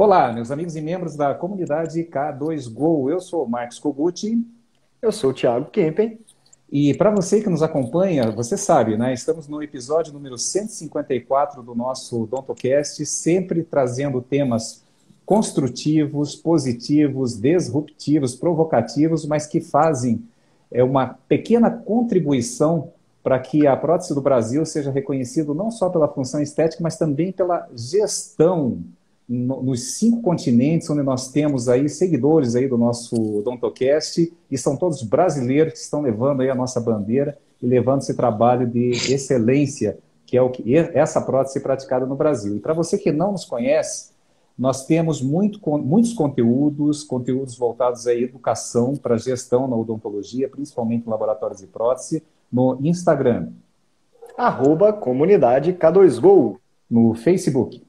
Olá, meus amigos e membros da comunidade K2Go. Eu sou o Marcos Koguchi. Eu sou o Thiago Kempen. E para você que nos acompanha, você sabe, né? Estamos no episódio número 154 do nosso DontoCast, sempre trazendo temas construtivos, positivos, disruptivos, provocativos, mas que fazem é, uma pequena contribuição para que a prótese do Brasil seja reconhecida não só pela função estética, mas também pela gestão nos cinco continentes, onde nós temos aí seguidores aí do nosso Dontocast, e são todos brasileiros que estão levando aí a nossa bandeira e levando esse trabalho de excelência, que é o que essa prótese praticada no Brasil. E para você que não nos conhece, nós temos muito, muitos conteúdos, conteúdos voltados à educação para gestão na odontologia, principalmente em laboratórios de prótese, no Instagram. Arroba comunidade K2Go. No Facebook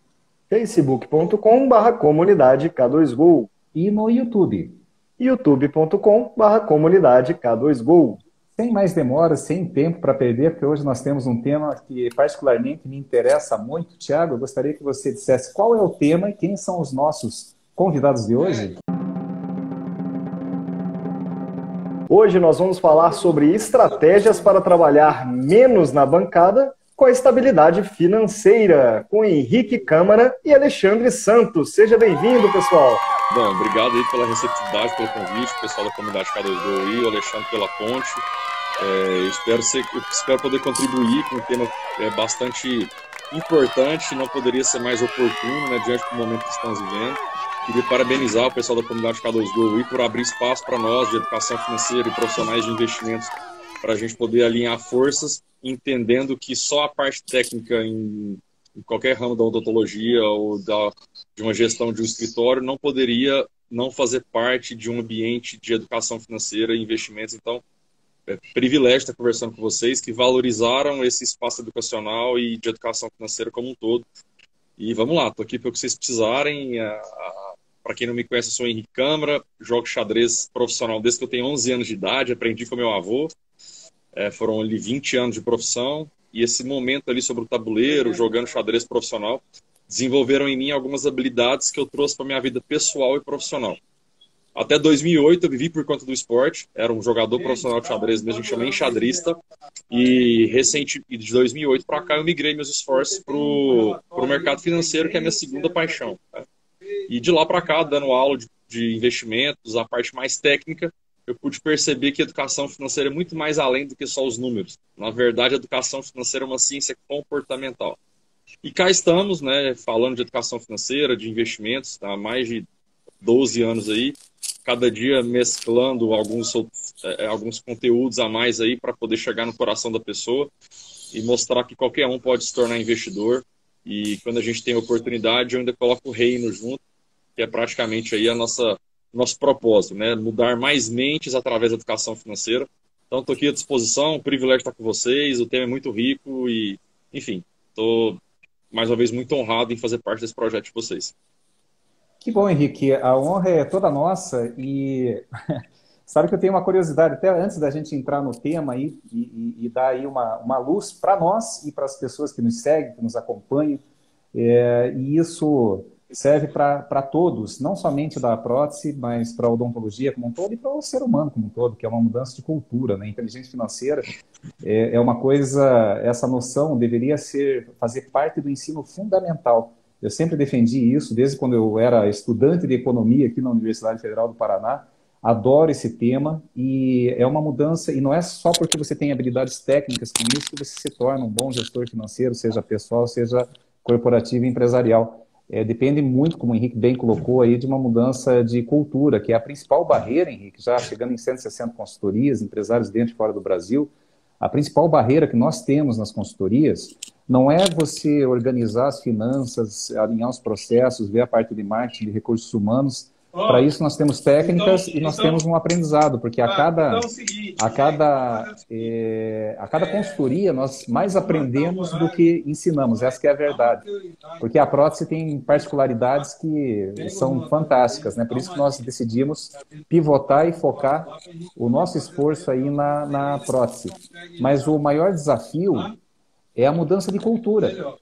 facebook.com.br comunidade K2Go e no YouTube, youtube.com.br comunidade K2Go. Sem mais demoras, sem tempo para perder, porque hoje nós temos um tema que particularmente me interessa muito. Tiago, eu gostaria que você dissesse qual é o tema e quem são os nossos convidados de hoje. Hoje nós vamos falar sobre estratégias para trabalhar menos na bancada com a estabilidade financeira, com Henrique Câmara e Alexandre Santos. Seja bem-vindo, pessoal. Bom, obrigado aí pela receptividade, pelo convite, pessoal da comunidade K2Go aí, o Alexandre pela ponte. É, espero, ser, espero poder contribuir com um tema é, bastante importante, não poderia ser mais oportuno, né, diante do momento que estamos vivendo. Queria parabenizar o pessoal da comunidade K2Go aí por abrir espaço para nós de educação financeira e profissionais de investimentos para a gente poder alinhar forças entendendo que só a parte técnica em, em qualquer ramo da odontologia ou da, de uma gestão de um escritório não poderia não fazer parte de um ambiente de educação financeira e investimentos. Então, é privilégio estar conversando com vocês que valorizaram esse espaço educacional e de educação financeira como um todo. E vamos lá, estou aqui para o que vocês precisarem. Para quem não me conhece, eu sou Henrique Câmara, jogo xadrez profissional desde que eu tenho 11 anos de idade, aprendi com meu avô. É, foram ali 20 anos de profissão e esse momento ali sobre o tabuleiro, jogando xadrez profissional, desenvolveram em mim algumas habilidades que eu trouxe para minha vida pessoal e profissional. Até 2008 eu vivi por conta do esporte, era um jogador profissional de xadrez mesmo, que chama enxadrista, e recente, de 2008 para cá eu migrei meus esforços para o mercado financeiro, que é a minha segunda paixão. Né? E de lá para cá, dando aula de, de investimentos, a parte mais técnica, eu pude perceber que educação financeira é muito mais além do que só os números. Na verdade, educação financeira é uma ciência comportamental. E cá estamos, né, falando de educação financeira, de investimentos, há mais de 12 anos aí, cada dia mesclando alguns, é, alguns conteúdos a mais aí para poder chegar no coração da pessoa e mostrar que qualquer um pode se tornar investidor. E quando a gente tem oportunidade, eu ainda coloco o reino junto, que é praticamente aí a nossa nosso propósito, né? Mudar mais mentes através da educação financeira. Então, estou aqui à disposição, um privilégio estar com vocês, o tema é muito rico e, enfim, estou mais uma vez muito honrado em fazer parte desse projeto de vocês. Que bom, Henrique. A honra é toda nossa e sabe que eu tenho uma curiosidade, até antes da gente entrar no tema aí, e, e, e dar aí uma, uma luz para nós e para as pessoas que nos seguem, que nos acompanham. É, e isso serve para todos, não somente da prótese, mas para a odontologia como um todo e para o ser humano como um todo, que é uma mudança de cultura. Né? Inteligência financeira é, é uma coisa, essa noção deveria ser fazer parte do ensino fundamental. Eu sempre defendi isso, desde quando eu era estudante de economia aqui na Universidade Federal do Paraná. Adoro esse tema e é uma mudança, e não é só porque você tem habilidades técnicas com isso que você se torna um bom gestor financeiro, seja pessoal, seja corporativo e empresarial é, depende muito, como o Henrique bem colocou aí, de uma mudança de cultura, que é a principal barreira, Henrique, já chegando em 160 consultorias, empresários dentro e fora do Brasil, a principal barreira que nós temos nas consultorias não é você organizar as finanças, alinhar os processos, ver a parte de marketing, de recursos humanos, para isso nós temos técnicas então, e nós então, temos um aprendizado, porque a ah, cada, então, é seguinte, a cada, é, a cada consultoria nós mais aprendemos do que ensinamos, essa é a verdade. Porque a prótese tem particularidades que são fantásticas, né? por isso que nós decidimos pivotar e focar o nosso esforço aí na, na prótese. Mas o maior desafio é a mudança de cultura.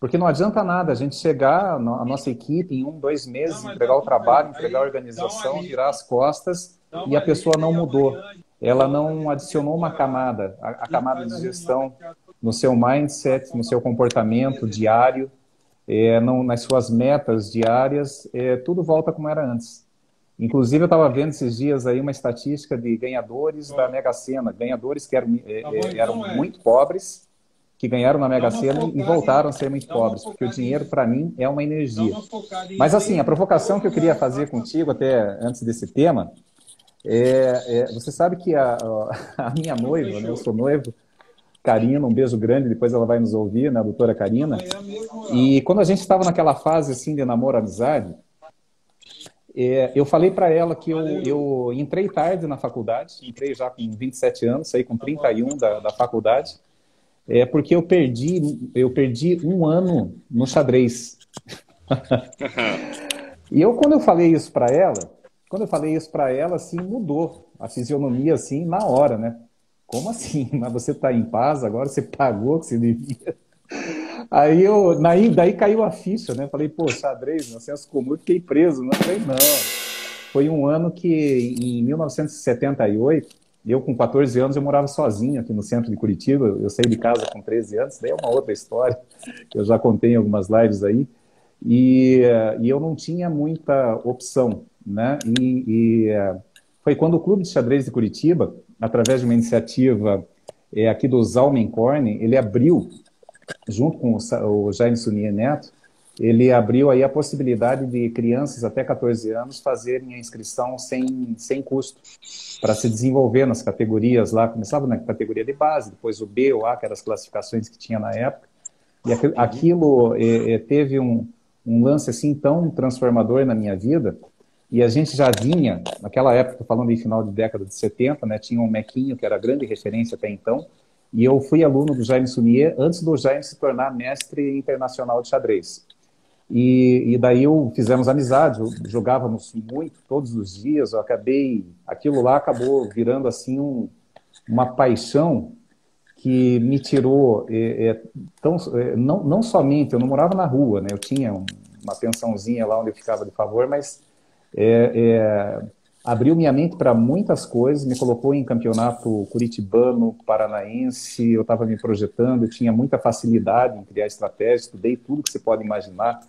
Porque não adianta nada a gente chegar, a nossa equipe, em um, dois meses, entregar o trabalho, entregar a organização, virar as costas e a pessoa não mudou. Ela não adicionou uma camada, a, a camada de gestão no seu mindset, no seu comportamento diário, é, não, nas suas metas diárias, é, tudo volta como era antes. Inclusive, eu estava vendo esses dias aí uma estatística de ganhadores da Mega Sena, ganhadores que eram, é, tá é eram então muito pobres, que ganharam na Mega Sena e voltaram a ser muito pobres, porque o dinheiro, para mim, é uma energia. Mas, assim, a provocação que eu queria fazer contigo, até antes desse tema, é, é você sabe que a, a minha noiva, né, eu sou noivo, Karina, um beijo grande, depois ela vai nos ouvir, né, a doutora Karina. E quando a gente estava naquela fase, assim, de namoro, amizade, é, eu falei para ela que eu, eu entrei tarde na faculdade, entrei já com 27 anos, saí com 31 da, da faculdade, é porque eu perdi, eu perdi um ano no xadrez. e eu, quando eu falei isso para ela, quando eu falei isso para ela, assim, mudou a fisionomia, assim, na hora, né? Como assim? Mas você está em paz agora? Você pagou o que você devia? Aí eu, daí, daí caiu a ficha, né? Falei, pô, xadrez, no senso comum, fiquei preso. Não falei, não. Foi um ano que, em 1978, eu, com 14 anos, eu morava sozinho aqui no centro de Curitiba. Eu saí de casa com 13 anos, daí é uma outra história, que eu já contei em algumas lives aí. E, e eu não tinha muita opção, né? E, e, foi quando o Clube de Xadrez de Curitiba, através de uma iniciativa é, aqui do Zalmenkorn, ele abriu, junto com o, o Jaime Sunia Neto, ele abriu aí a possibilidade de crianças até 14 anos fazerem a inscrição sem, sem custo para se desenvolver nas categorias lá. Começava na categoria de base, depois o B, o A, que eram as classificações que tinha na época. E aquilo é, é, teve um, um lance assim tão transformador na minha vida. E a gente já vinha, naquela época, falando em final de década de 70, né, tinha um Mequinho, que era grande referência até então, e eu fui aluno do Jaime Sunier antes do Jaime se tornar mestre internacional de xadrez. E, e daí eu fizemos amizade, jogávamos muito todos os dias. Eu acabei, aquilo lá acabou virando assim um, uma paixão que me tirou é, é, tão, é, não, não somente, eu não morava na rua, né? Eu tinha uma pensãozinha lá onde eu ficava de favor, mas é, é, abriu minha mente para muitas coisas, me colocou em campeonato curitibano, paranaense, eu estava me projetando, eu tinha muita facilidade em criar estratégias, estudei tudo que você pode imaginar,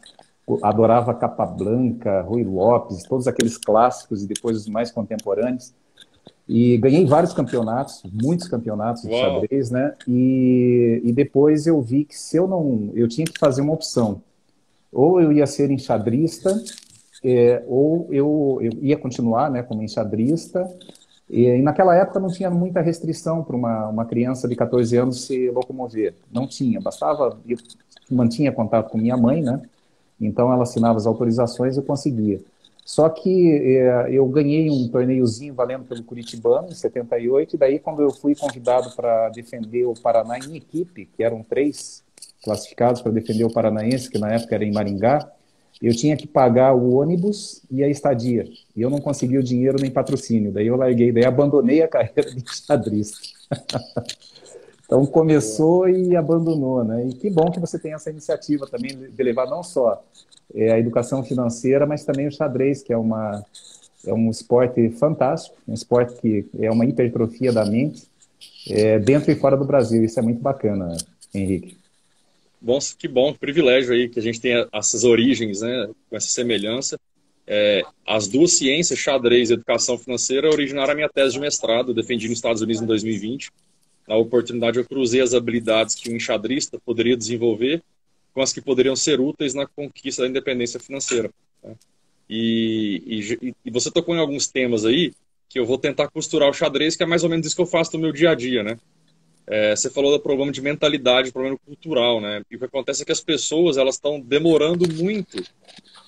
adorava Capablanca, Rui Lopes, todos aqueles clássicos e depois os mais contemporâneos. E ganhei vários campeonatos, muitos campeonatos de Uau. xadrez, né? E, e depois eu vi que se eu não, eu tinha que fazer uma opção. Ou eu ia ser enxadrista é, ou eu, eu, ia continuar né, como enxadrista. E, e, naquela época não tinha muita restrição para uma, uma criança de 14 anos se locomover. Não tinha, bastava. Eu mantinha contato com minha mãe, né? Então ela assinava as autorizações e eu conseguia. Só que é, eu ganhei um torneiozinho valendo pelo Curitibano em 78, e daí quando eu fui convidado para defender o Paraná em equipe, que eram três classificados para defender o Paranaense, que na época era em Maringá, eu tinha que pagar o ônibus e a estadia. E eu não conseguia o dinheiro nem patrocínio. Daí eu larguei, daí abandonei a carreira de xadrista. então começou e abandonou, né? E que bom que você tem essa iniciativa também de levar não só é, a educação financeira, mas também o xadrez, que é uma é um esporte fantástico, um esporte que é uma hipertrofia da mente, é, dentro e fora do Brasil. Isso é muito bacana, Henrique. Bom, que bom, privilégio aí que a gente tenha essas origens, né, com essa semelhança. É, as duas ciências, xadrez e educação financeira, originaram a minha tese de mestrado, defendi nos Estados Unidos em 2020. Na oportunidade, eu cruzei as habilidades que um enxadrista poderia desenvolver com as que poderiam ser úteis na conquista da independência financeira. Né? E, e, e, você tocou em alguns temas aí que eu vou tentar costurar o xadrez, que é mais ou menos isso que eu faço no meu dia a dia, né? É, você falou do problema de mentalidade, problema cultural, né? E o que acontece é que as pessoas elas estão demorando muito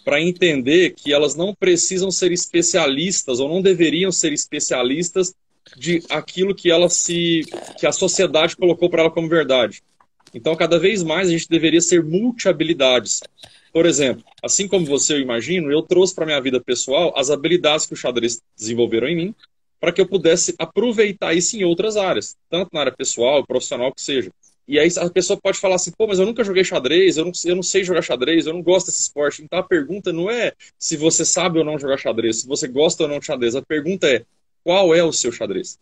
para entender que elas não precisam ser especialistas ou não deveriam ser especialistas de aquilo que ela se que a sociedade colocou para ela como verdade. Então, cada vez mais a gente deveria ser multi-habilidades. Por exemplo, assim como você, eu imagino, eu trouxe para minha vida pessoal as habilidades que o xadrez desenvolveram em mim para que eu pudesse aproveitar isso em outras áreas, tanto na área pessoal, profissional que seja. E aí a pessoa pode falar assim, pô, mas eu nunca joguei xadrez, eu não, eu não sei jogar xadrez, eu não gosto desse esporte. Então a pergunta não é se você sabe ou não jogar xadrez, se você gosta ou não de xadrez. A pergunta é qual é o seu xadrez?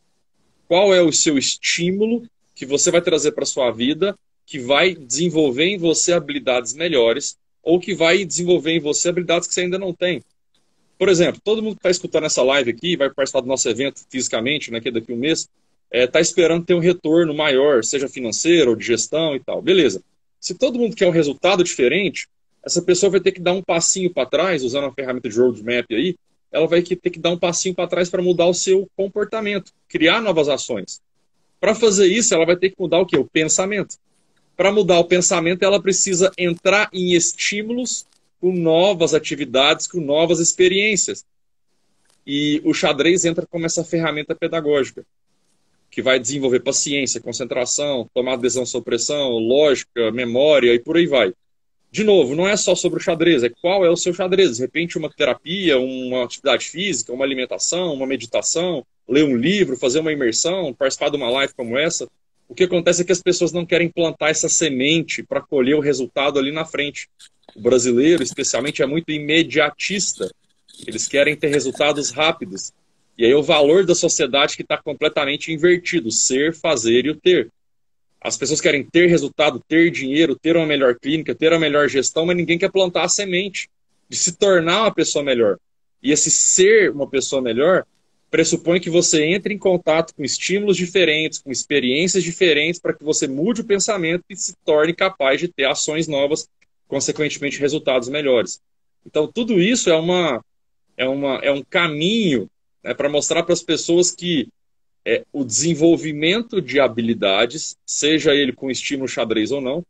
Qual é o seu estímulo que você vai trazer para sua vida que vai desenvolver em você habilidades melhores ou que vai desenvolver em você habilidades que você ainda não tem? Por exemplo, todo mundo que está escutando essa live aqui, vai participar do nosso evento fisicamente, né, que é daqui a um mês, está é, tá esperando ter um retorno maior, seja financeiro ou de gestão e tal. Beleza. Se todo mundo quer um resultado diferente, essa pessoa vai ter que dar um passinho para trás, usando a ferramenta de roadmap aí, ela vai ter que dar um passinho para trás para mudar o seu comportamento, criar novas ações. Para fazer isso, ela vai ter que mudar o quê? O pensamento. Para mudar o pensamento, ela precisa entrar em estímulos com novas atividades, com novas experiências. E o xadrez entra como essa ferramenta pedagógica que vai desenvolver paciência, concentração, tomar decisão sob pressão, lógica, memória e por aí vai. De novo, não é só sobre o xadrez, é qual é o seu xadrez. De repente, uma terapia, uma atividade física, uma alimentação, uma meditação, ler um livro, fazer uma imersão, participar de uma live como essa. O que acontece é que as pessoas não querem plantar essa semente para colher o resultado ali na frente. O brasileiro, especialmente, é muito imediatista. Eles querem ter resultados rápidos. E aí o valor da sociedade que está completamente invertido, ser, fazer e o ter. As pessoas querem ter resultado, ter dinheiro, ter uma melhor clínica, ter a melhor gestão, mas ninguém quer plantar a semente de se tornar uma pessoa melhor. E esse ser uma pessoa melhor pressupõe que você entre em contato com estímulos diferentes, com experiências diferentes, para que você mude o pensamento e se torne capaz de ter ações novas, consequentemente resultados melhores. Então, tudo isso é, uma, é, uma, é um caminho né, para mostrar para as pessoas que é, o desenvolvimento de habilidades, seja ele com estímulo xadrez ou não,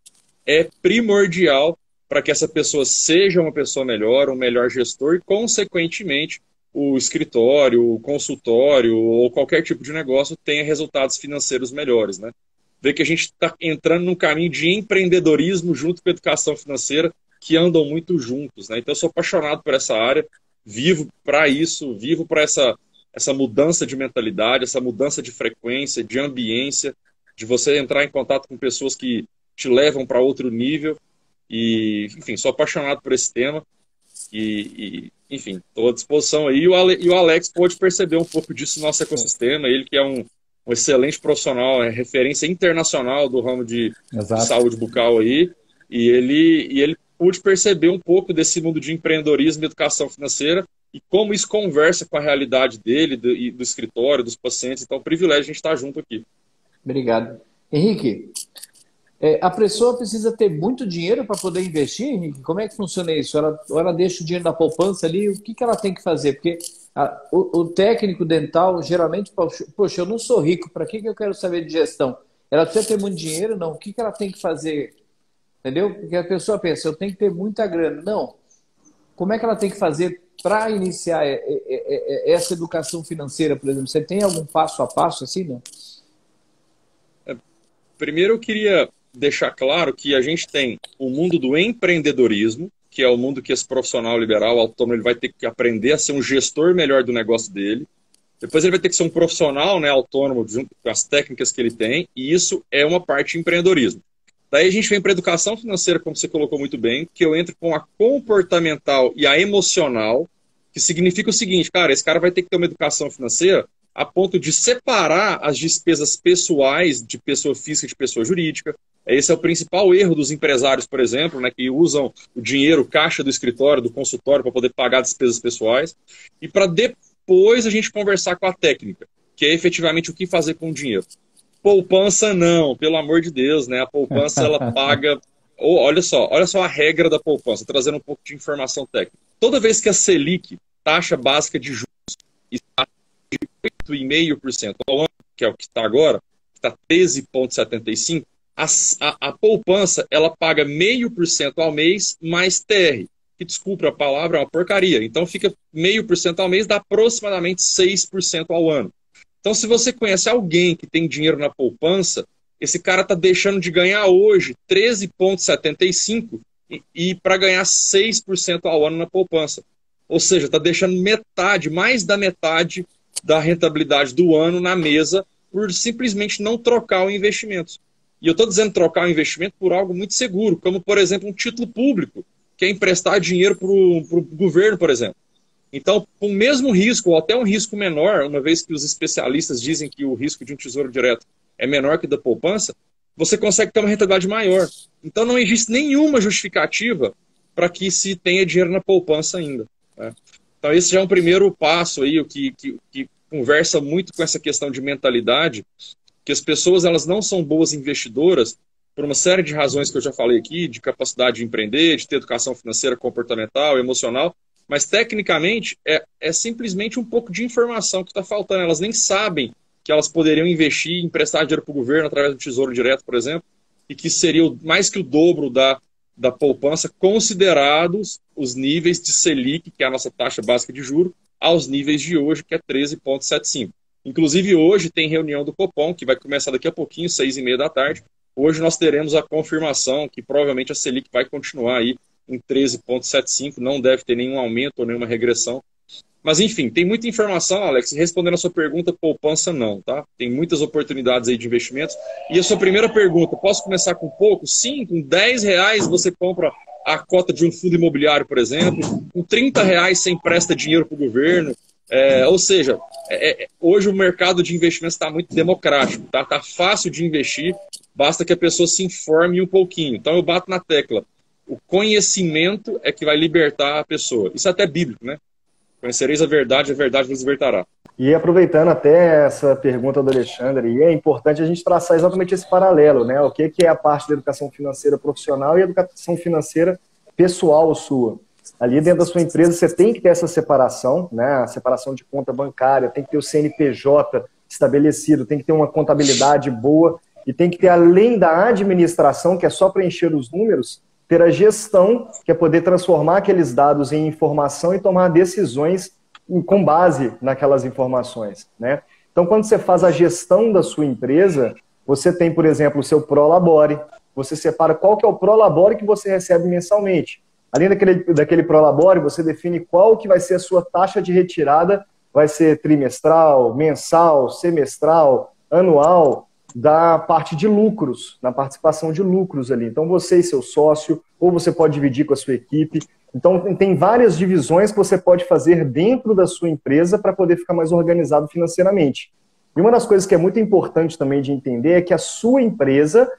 é primordial para que essa pessoa seja uma pessoa melhor, um melhor gestor e, consequentemente, o escritório, o consultório ou qualquer tipo de negócio tenha resultados financeiros melhores. Né? Ver que a gente está entrando num caminho de empreendedorismo junto com a educação financeira que andam muito juntos. Né? Então, eu sou apaixonado por essa área vivo para isso, vivo para essa, essa mudança de mentalidade, essa mudança de frequência, de ambiência, de você entrar em contato com pessoas que te levam para outro nível. E, enfim, sou apaixonado por esse tema. E, e enfim, estou à disposição aí. E o, Ale, e o Alex pode perceber um pouco disso no nosso ecossistema. Ele que é um, um excelente profissional, é referência internacional do ramo de, de saúde bucal aí. E ele, e ele pude perceber um pouco desse mundo de empreendedorismo e educação financeira e como isso conversa com a realidade dele do, e do escritório, dos pacientes. Então, é um privilégio a gente estar junto aqui. Obrigado. Henrique, é, a pessoa precisa ter muito dinheiro para poder investir, Henrique? Como é que funciona isso? Ela, ela deixa o dinheiro na poupança ali, o que, que ela tem que fazer? Porque a, o, o, técnico dental, geralmente, poxa, eu não sou rico, para que, que eu quero saber de gestão? Ela precisa ter muito dinheiro? Não. O que, que ela tem que fazer Entendeu? Porque a pessoa pensa, eu tenho que ter muita grana. Não. Como é que ela tem que fazer para iniciar essa educação financeira, por exemplo? Você tem algum passo a passo assim, não? É, primeiro eu queria deixar claro que a gente tem o mundo do empreendedorismo, que é o mundo que esse profissional liberal autônomo ele vai ter que aprender a ser um gestor melhor do negócio dele. Depois ele vai ter que ser um profissional né, autônomo junto com as técnicas que ele tem, e isso é uma parte de empreendedorismo. Daí a gente vem para a educação financeira, como você colocou muito bem, que eu entro com a comportamental e a emocional, que significa o seguinte, cara, esse cara vai ter que ter uma educação financeira a ponto de separar as despesas pessoais de pessoa física de pessoa jurídica. Esse é o principal erro dos empresários, por exemplo, né, que usam o dinheiro, caixa do escritório, do consultório, para poder pagar despesas pessoais. E para depois a gente conversar com a técnica, que é efetivamente o que fazer com o dinheiro. Poupança não, pelo amor de Deus, né? A poupança ela paga. Oh, olha só, olha só a regra da poupança, trazendo um pouco de informação técnica. Toda vez que a Selic, taxa básica de juros, está de 8,5% ao ano, que é o que está agora, está 13,75%, a, a, a, poupança ela paga meio por cento ao mês mais TR, que desculpa a palavra, é uma porcaria. Então fica meio por cento ao mês, dá aproximadamente 6% ao ano. Então, se você conhece alguém que tem dinheiro na poupança, esse cara está deixando de ganhar hoje 13,75 e, e para ganhar 6% ao ano na poupança. Ou seja, está deixando metade, mais da metade da rentabilidade do ano na mesa por simplesmente não trocar o investimento. E eu estou dizendo trocar o investimento por algo muito seguro, como, por exemplo, um título público, que é emprestar dinheiro para o governo, por exemplo. Então, com o mesmo risco, ou até um risco menor, uma vez que os especialistas dizem que o risco de um tesouro direto é menor que da poupança, você consegue ter uma rentabilidade maior. Então, não existe nenhuma justificativa para que se tenha dinheiro na poupança ainda. Né? Então, esse já é um primeiro passo aí, o que, que, que conversa muito com essa questão de mentalidade, que as pessoas elas não são boas investidoras por uma série de razões que eu já falei aqui, de capacidade de empreender, de ter educação financeira, comportamental, emocional, mas tecnicamente é, é simplesmente um pouco de informação que está faltando. Elas nem sabem que elas poderiam investir emprestar dinheiro para o governo através do Tesouro Direto, por exemplo, e que seria mais que o dobro da, da poupança, considerados os níveis de Selic, que é a nossa taxa básica de juro, aos níveis de hoje, que é 13,75. Inclusive, hoje tem reunião do Copom, que vai começar daqui a pouquinho, seis e meia da tarde. Hoje nós teremos a confirmação que provavelmente a Selic vai continuar aí em 13,75, não deve ter nenhum aumento ou nenhuma regressão. Mas enfim, tem muita informação, Alex. Respondendo a sua pergunta, poupança não, tá? Tem muitas oportunidades aí de investimentos. E a sua primeira pergunta, posso começar com pouco? Sim, com 10 reais você compra a cota de um fundo imobiliário, por exemplo. Com 30 reais você empresta dinheiro para o governo. É, ou seja, é, é, hoje o mercado de investimentos está muito democrático, tá? Tá fácil de investir, basta que a pessoa se informe um pouquinho. Então eu bato na tecla. O conhecimento é que vai libertar a pessoa. Isso é até bíblico, né? Conhecereis a verdade, a verdade vos libertará. E aproveitando até essa pergunta do Alexandre, é importante a gente traçar exatamente esse paralelo, né? O que é a parte da educação financeira profissional e educação financeira pessoal sua. Ali dentro da sua empresa você tem que ter essa separação, né? A separação de conta bancária, tem que ter o CNPJ estabelecido, tem que ter uma contabilidade boa e tem que ter, além da administração, que é só preencher os números, ter a gestão, que é poder transformar aqueles dados em informação e tomar decisões com base naquelas informações, né? Então, quando você faz a gestão da sua empresa, você tem, por exemplo, o seu Prolabore, você separa qual que é o Prolabore que você recebe mensalmente. Além daquele, daquele Prolabore, você define qual que vai ser a sua taxa de retirada, vai ser trimestral, mensal, semestral, anual, da parte de lucros, na participação de lucros ali. Então, você e seu sócio, ou você pode dividir com a sua equipe. Então, tem várias divisões que você pode fazer dentro da sua empresa para poder ficar mais organizado financeiramente. E uma das coisas que é muito importante também de entender é que a sua empresa,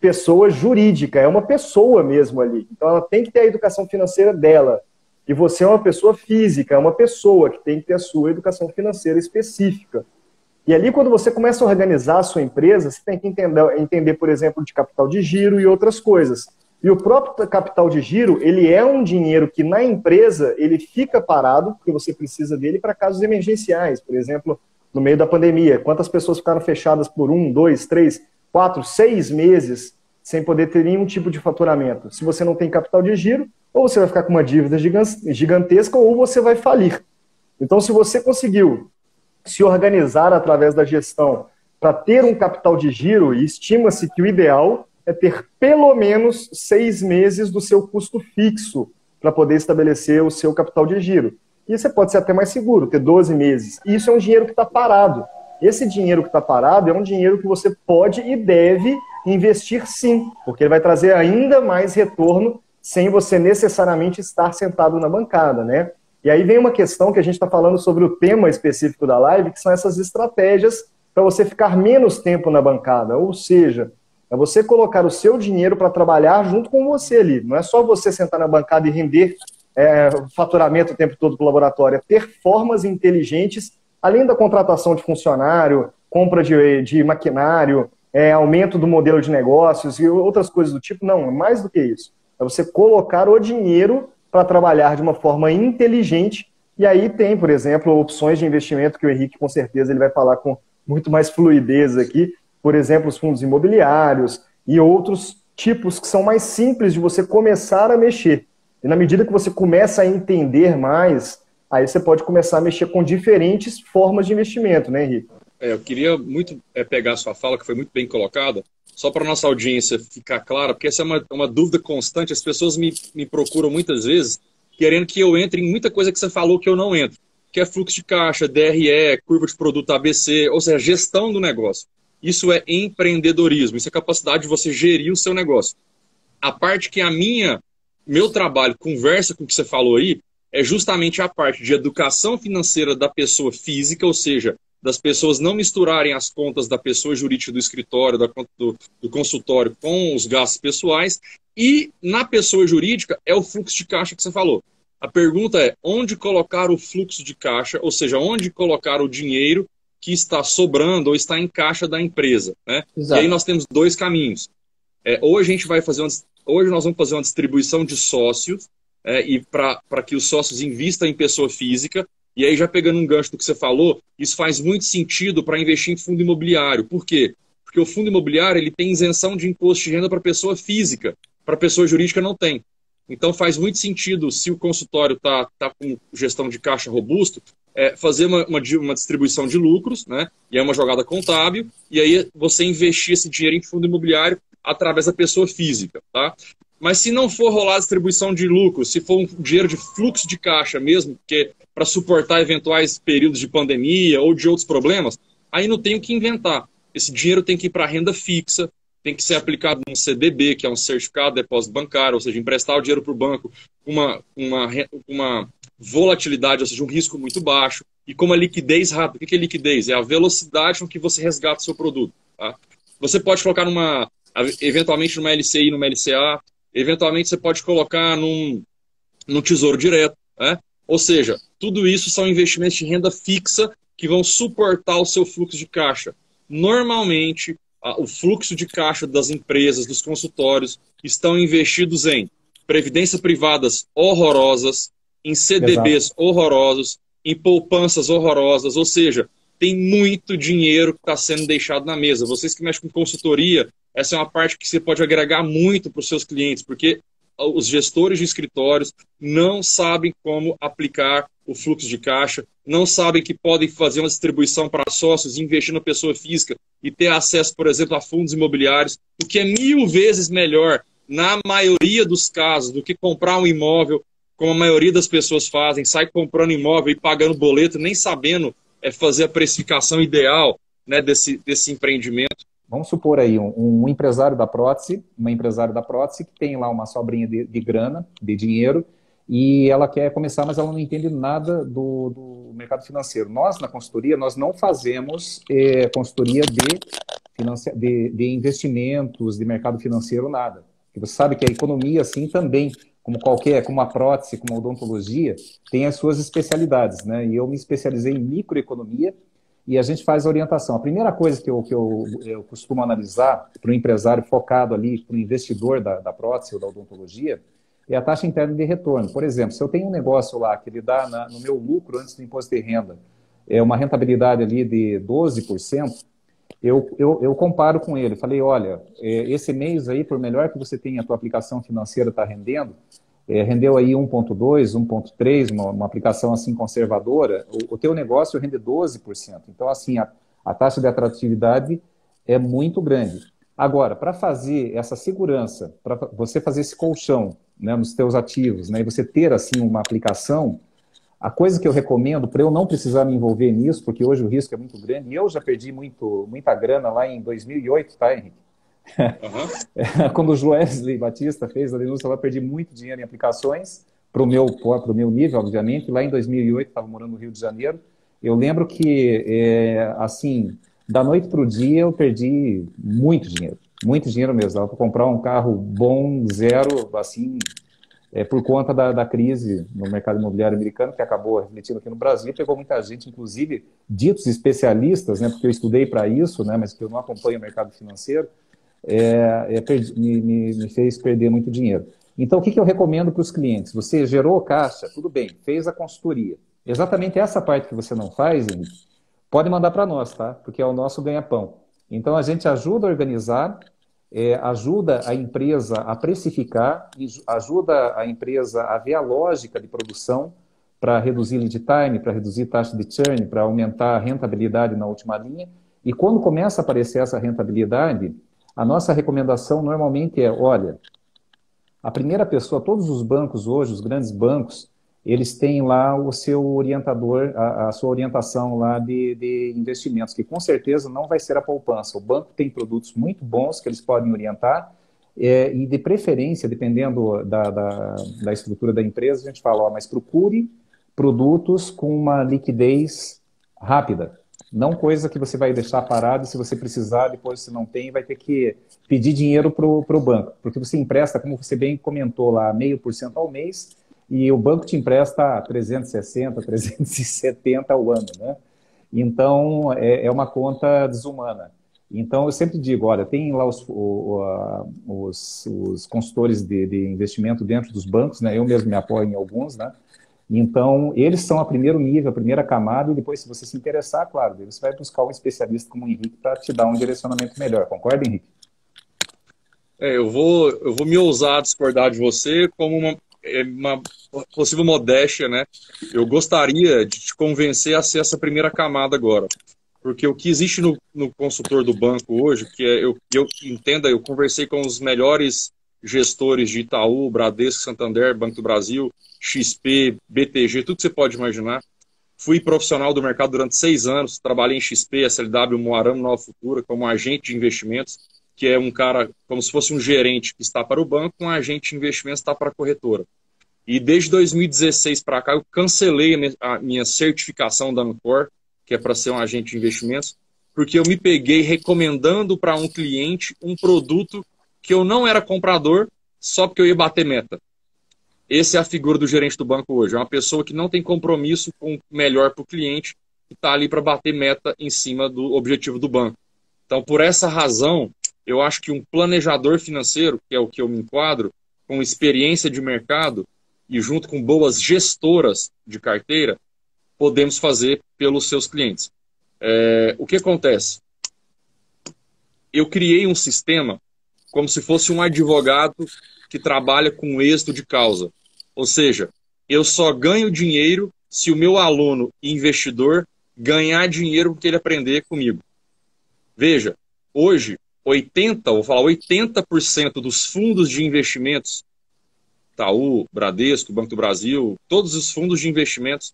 pessoa jurídica, é uma pessoa mesmo ali. Então, ela tem que ter a educação financeira dela. E você é uma pessoa física, é uma pessoa que tem que ter a sua educação financeira específica. E ali, quando você começa a organizar a sua empresa, você tem que entender, entender, por exemplo, de capital de giro e outras coisas. E o próprio capital de giro, ele é um dinheiro que na empresa ele fica parado, porque você precisa dele para casos emergenciais. Por exemplo, no meio da pandemia, quantas pessoas ficaram fechadas por um, dois, três, quatro, seis meses sem poder ter nenhum tipo de faturamento? Se você não tem capital de giro, ou você vai ficar com uma dívida gigantesca, ou você vai falir. Então, se você conseguiu se organizar através da gestão para ter um capital de giro, estima-se que o ideal é ter pelo menos seis meses do seu custo fixo para poder estabelecer o seu capital de giro. E você pode ser até mais seguro, ter 12 meses. E isso é um dinheiro que está parado. Esse dinheiro que está parado é um dinheiro que você pode e deve investir sim, porque ele vai trazer ainda mais retorno sem você necessariamente estar sentado na bancada, né? E aí vem uma questão que a gente está falando sobre o tema específico da live, que são essas estratégias para você ficar menos tempo na bancada. Ou seja, é você colocar o seu dinheiro para trabalhar junto com você ali. Não é só você sentar na bancada e render é, faturamento o tempo todo para o laboratório. É ter formas inteligentes, além da contratação de funcionário, compra de, de maquinário, é, aumento do modelo de negócios e outras coisas do tipo. Não, é mais do que isso. É você colocar o dinheiro para trabalhar de uma forma inteligente. E aí tem, por exemplo, opções de investimento que o Henrique com certeza ele vai falar com muito mais fluidez aqui, por exemplo, os fundos imobiliários e outros tipos que são mais simples de você começar a mexer. E na medida que você começa a entender mais, aí você pode começar a mexer com diferentes formas de investimento, né, Henrique? É, eu queria muito é, pegar a sua fala, que foi muito bem colocada, só para nossa audiência ficar clara, porque essa é uma, uma dúvida constante. As pessoas me, me procuram muitas vezes querendo que eu entre em muita coisa que você falou que eu não entro, que é fluxo de caixa, DRE, curva de produto ABC, ou seja, gestão do negócio. Isso é empreendedorismo, isso é capacidade de você gerir o seu negócio. A parte que a minha, meu trabalho conversa com o que você falou aí, é justamente a parte de educação financeira da pessoa física, ou seja, das pessoas não misturarem as contas da pessoa jurídica do escritório, da, do, do consultório com os gastos pessoais. E na pessoa jurídica é o fluxo de caixa que você falou. A pergunta é onde colocar o fluxo de caixa, ou seja, onde colocar o dinheiro que está sobrando ou está em caixa da empresa. Né? E aí nós temos dois caminhos. É, ou a gente vai fazer uma, hoje nós vamos fazer uma distribuição de sócios é, e para que os sócios invistam em pessoa física e aí, já pegando um gancho do que você falou, isso faz muito sentido para investir em fundo imobiliário. Por quê? Porque o fundo imobiliário ele tem isenção de imposto de renda para pessoa física, para pessoa jurídica não tem. Então faz muito sentido, se o consultório está tá com gestão de caixa robusto, é, fazer uma, uma, uma, distribuição de lucros, né? E é uma jogada contábil, e aí você investir esse dinheiro em fundo imobiliário através da pessoa física, tá? Mas se não for rolar a distribuição de lucros, se for um dinheiro de fluxo de caixa mesmo, porque para suportar eventuais períodos de pandemia ou de outros problemas, aí não tem o que inventar. Esse dinheiro tem que ir para renda fixa, tem que ser aplicado num CDB, que é um certificado de depósito bancário, ou seja, emprestar o dinheiro para o banco com uma, uma, uma volatilidade, ou seja, um risco muito baixo, e com uma liquidez rápida. O que é liquidez? É a velocidade com que você resgata o seu produto. Tá? Você pode colocar numa, eventualmente numa LCI, numa LCA, eventualmente você pode colocar num, num tesouro direto. Né? Ou seja, tudo isso são investimentos de renda fixa que vão suportar o seu fluxo de caixa. Normalmente, o fluxo de caixa das empresas, dos consultórios, estão investidos em previdência privadas horrorosas, em CDBs Exato. horrorosos, em poupanças horrorosas, ou seja, tem muito dinheiro que está sendo deixado na mesa. Vocês que mexem com consultoria, essa é uma parte que você pode agregar muito para os seus clientes, porque os gestores de escritórios não sabem como aplicar o fluxo de caixa, não sabem que podem fazer uma distribuição para sócios, investir na pessoa física e ter acesso, por exemplo, a fundos imobiliários, o que é mil vezes melhor, na maioria dos casos, do que comprar um imóvel, como a maioria das pessoas fazem, sai comprando imóvel e pagando boleto, nem sabendo é, fazer a precificação ideal né, desse, desse empreendimento. Vamos supor aí um, um, empresário da prótese, uma empresária da prótese que tem lá uma sobrinha de, de, grana, de dinheiro, e ela quer começar, mas ela não entende nada do, do mercado financeiro. Nós, na consultoria, nós não fazemos é, consultoria de, de, de, investimentos, de mercado financeiro, nada. Você sabe que a economia, assim, também, como qualquer, como a prótese, como a odontologia, tem as suas especialidades, né? E eu me especializei em microeconomia, e a gente faz a orientação. A primeira coisa que eu, que eu, eu costumo analisar para o empresário focado ali, para o investidor da, da prótese ou da odontologia, é a taxa interna de retorno. Por exemplo, se eu tenho um negócio lá que ele dá na, no meu lucro antes do imposto de renda é uma rentabilidade ali de 12%, eu, eu, eu comparo com ele. Falei, olha, é, esse mês aí, por melhor que você tenha a tua aplicação financeira está rendendo, é, rendeu aí 1,2, 1,3, uma, uma, aplicação assim conservadora, o, o teu negócio rende 12%. Então, assim, a, a taxa de atratividade é muito grande. Agora, para fazer essa segurança, para você fazer esse colchão né, nos teus ativos, né, e você ter assim uma aplicação, a coisa que eu recomendo para eu não precisar me envolver nisso, porque hoje o risco é muito grande, e eu já perdi muito, muita grana lá em 2008, tá, Henrique? Uhum. Quando o Joesley Batista fez a denúncia, eu perdi muito dinheiro em aplicações, para o meu, pro meu nível, obviamente. Lá em 2008, estava morando no Rio de Janeiro. Eu lembro que, é, assim, da noite para o dia, eu perdi muito dinheiro. Muito dinheiro mesmo. Dava para comprar um carro bom, zero, assim, é, por conta da, da, crise no mercado imobiliário americano, que acabou refletindo aqui no Brasil, pegou muita gente, inclusive ditos especialistas, né, porque eu estudei para isso, né, mas que eu não acompanho o mercado financeiro, é, é, perdi, me, me, fez perder muito dinheiro. Então, o que, que eu recomendo para os clientes? Você gerou caixa, tudo bem, fez a consultoria. Exatamente essa parte que você não faz, pode mandar para nós, tá? Porque é o nosso ganha-pão. Então, a gente ajuda a organizar, é, ajuda a empresa a precificar, ajuda a empresa a ver a lógica de produção para reduzir lead time, para reduzir taxa de churn, para aumentar a rentabilidade na última linha. E quando começa a aparecer essa rentabilidade, a nossa recomendação normalmente é, olha, a primeira pessoa, todos os bancos hoje, os grandes bancos, eles têm lá o seu orientador, a, a sua orientação lá de, de, investimentos, que com certeza não vai ser a poupança. O banco tem produtos muito bons que eles podem orientar, é, e de preferência, dependendo da, da, da, estrutura da empresa, a gente fala, ó, mas procure produtos com uma liquidez rápida. Não coisa que você vai deixar parado e se você precisar, depois você não tem, vai ter que pedir dinheiro para o banco. Porque você empresta, como você bem comentou lá, meio por cento ao mês, e o banco te empresta 360, 370 ao ano, né? Então, é, é uma conta desumana. Então, eu sempre digo, olha, tem lá os, os, os consultores de, de, investimento dentro dos bancos, né? Eu mesmo me apoio em alguns, né? Então, eles são a primeiro nível, a primeira camada, e depois, se você se interessar, claro, você vai buscar um especialista como o Henrique para te dar um direcionamento melhor. Concorda, Henrique? É, eu vou, eu vou me ousar a discordar de você como uma, uma possível modéstia, né? Eu gostaria de te convencer a ser essa primeira camada agora. Porque o que existe no, no consultor do banco hoje, que é, eu, eu entenda, eu conversei com os melhores gestores de Itaú, Bradesco, Santander, Banco do Brasil, XP, BTG, tudo que você pode imaginar. Fui profissional do mercado durante seis anos, trabalhei em XP, SLW, Moarama, Nova Futura, como agente de investimentos, que é um cara como se fosse um gerente que está para o banco, um agente de investimentos está para a corretora. E desde 2016 para cá, eu cancelei a minha certificação da Ancor, que é para ser um agente de investimentos, porque eu me peguei recomendando para um cliente um produto que eu não era comprador só porque eu ia bater meta. Essa é a figura do gerente do banco hoje. É uma pessoa que não tem compromisso com o melhor para o cliente, que está ali para bater meta em cima do objetivo do banco. Então, por essa razão, eu acho que um planejador financeiro, que é o que eu me enquadro, com experiência de mercado, e junto com boas gestoras de carteira, podemos fazer pelos seus clientes. É, o que acontece? Eu criei um sistema como se fosse um advogado que trabalha com êxito de causa. Ou seja, eu só ganho dinheiro se o meu aluno investidor ganhar dinheiro porque ele aprender comigo. Veja, hoje, 80, vou falar 80% dos fundos de investimentos Itaú, Bradesco, Banco do Brasil, todos os fundos de investimentos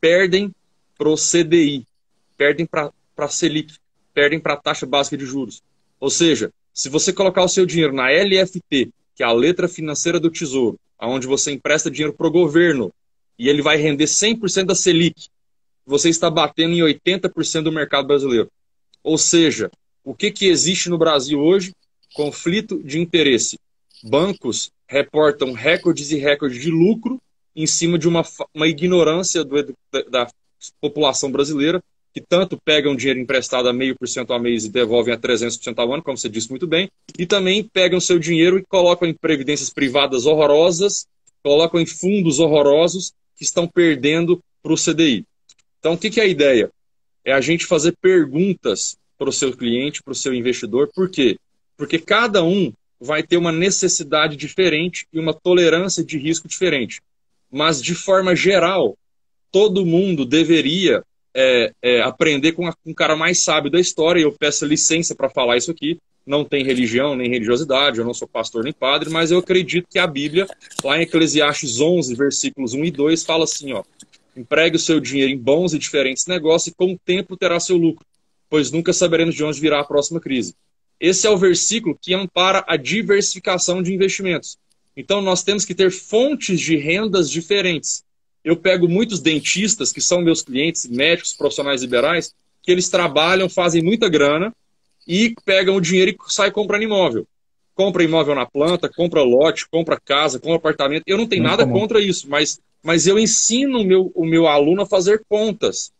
perdem para o CDI, perdem para a Selic, perdem para a taxa básica de juros. Ou seja, se você colocar o seu dinheiro na LFT, que é a letra financeira do Tesouro, onde você empresta dinheiro para o governo e ele vai render 100% da Selic, você está batendo em 80% do mercado brasileiro. Ou seja, o que, que existe no Brasil hoje? Conflito de interesse. Bancos reportam recordes e recordes de lucro em cima de uma, uma ignorância do, da, da população brasileira, que tanto pegam dinheiro emprestado a meio por cento ao mês e devolvem a 300% ao ano, como você disse muito bem, e também pegam seu dinheiro e colocam em previdências privadas horrorosas, colocam em fundos horrorosos que estão perdendo para o CDI. Então, o que, que é a ideia? É a gente fazer perguntas para o seu cliente, para o seu investidor. Por quê? Porque cada um vai ter uma necessidade diferente e uma tolerância de risco diferente. Mas, de forma geral, todo mundo deveria é, é, aprender com, a, com o cara mais sábio da história, e eu peço licença para falar isso aqui. Não tem religião nem religiosidade, eu não sou pastor nem padre, mas eu acredito que a Bíblia, lá em Eclesiastes 11, versículos 1 e 2, fala assim: ó, empregue o seu dinheiro em bons e diferentes negócios e com o tempo terá seu lucro, pois nunca saberemos de onde virá a próxima crise. Esse é o versículo que ampara a diversificação de investimentos. Então, nós temos que ter fontes de rendas diferentes. Eu pego muitos dentistas, que são meus clientes, médicos, profissionais liberais, que eles trabalham, fazem muita grana e pegam o dinheiro e saem comprando imóvel. Compra imóvel na planta, compra lote, compra casa, compra apartamento. Eu não tenho Muito nada contra isso, mas, mas eu ensino o meu, o meu aluno a fazer contas.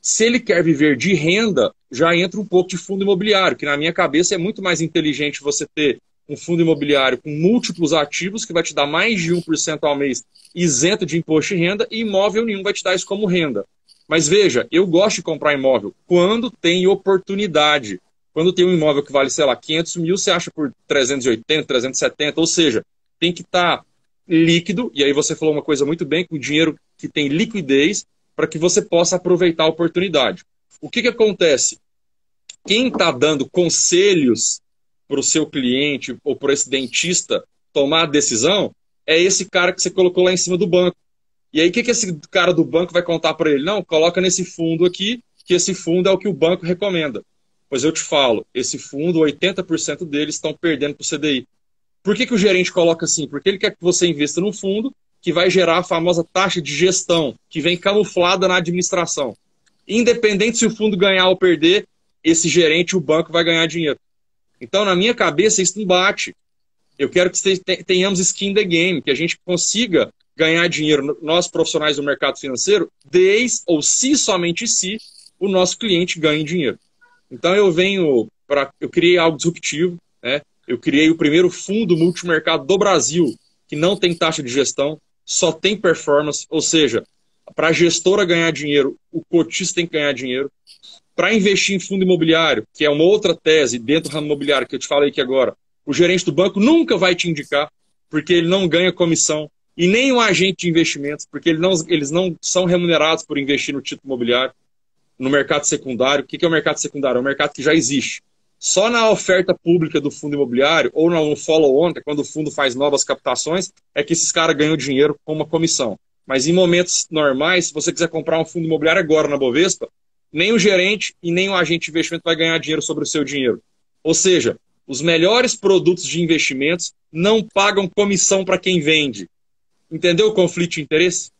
Se ele quer viver de renda, já entra um pouco de fundo imobiliário, que na minha cabeça é muito mais inteligente você ter um fundo imobiliário com múltiplos ativos, que vai te dar mais de 1% ao mês isento de imposto de renda, e imóvel nenhum vai te dar isso como renda. Mas veja, eu gosto de comprar imóvel quando tem oportunidade. Quando tem um imóvel que vale, sei lá, 500 mil, você acha por 380, 370, ou seja, tem que estar tá líquido, e aí você falou uma coisa muito bem, com dinheiro que tem liquidez, para que você possa aproveitar a oportunidade. O que, que acontece? Quem está dando conselhos para o seu cliente ou para esse dentista tomar a decisão é esse cara que você colocou lá em cima do banco. E aí, o que, que esse cara do banco vai contar para ele? Não, coloca nesse fundo aqui, que esse fundo é o que o banco recomenda. Pois eu te falo, esse fundo, 80% deles estão perdendo para o CDI. Por que, que o gerente coloca assim? Porque ele quer que você investa num fundo que vai gerar a famosa taxa de gestão, que vem camuflada na administração. Independente se o fundo ganhar ou perder, esse gerente, o banco, vai ganhar dinheiro. Então, na minha cabeça, isso não bate. Eu quero que tenhamos skin in the game, que a gente consiga ganhar dinheiro, nós profissionais do mercado financeiro, desde ou se somente se o nosso cliente ganhe dinheiro. Então, eu venho para. Eu criei algo disruptivo, né? Eu criei o primeiro fundo multimercado do Brasil que não tem taxa de gestão, só tem performance, ou seja, para a gestora ganhar dinheiro, o cotista tem que ganhar dinheiro. Para investir em fundo imobiliário, que é uma outra tese dentro do ramo imobiliário que eu te falei aqui agora, o gerente do banco nunca vai te indicar, porque ele não ganha comissão, e nem o agente de investimentos, porque ele não, eles não são remunerados por investir no título imobiliário, no mercado secundário. O que é o mercado secundário? É um mercado que já existe. Só na oferta pública do fundo imobiliário, ou no follow-on, é quando o fundo faz novas captações, é que esses caras ganham dinheiro com uma comissão. Mas em momentos normais, se você quiser comprar um fundo imobiliário agora na Bovespa, nem o gerente e nem o agente de investimento vai ganhar dinheiro sobre o seu dinheiro. Ou seja, os melhores produtos de investimentos não pagam comissão para quem vende. Entendeu o conflito de interesse?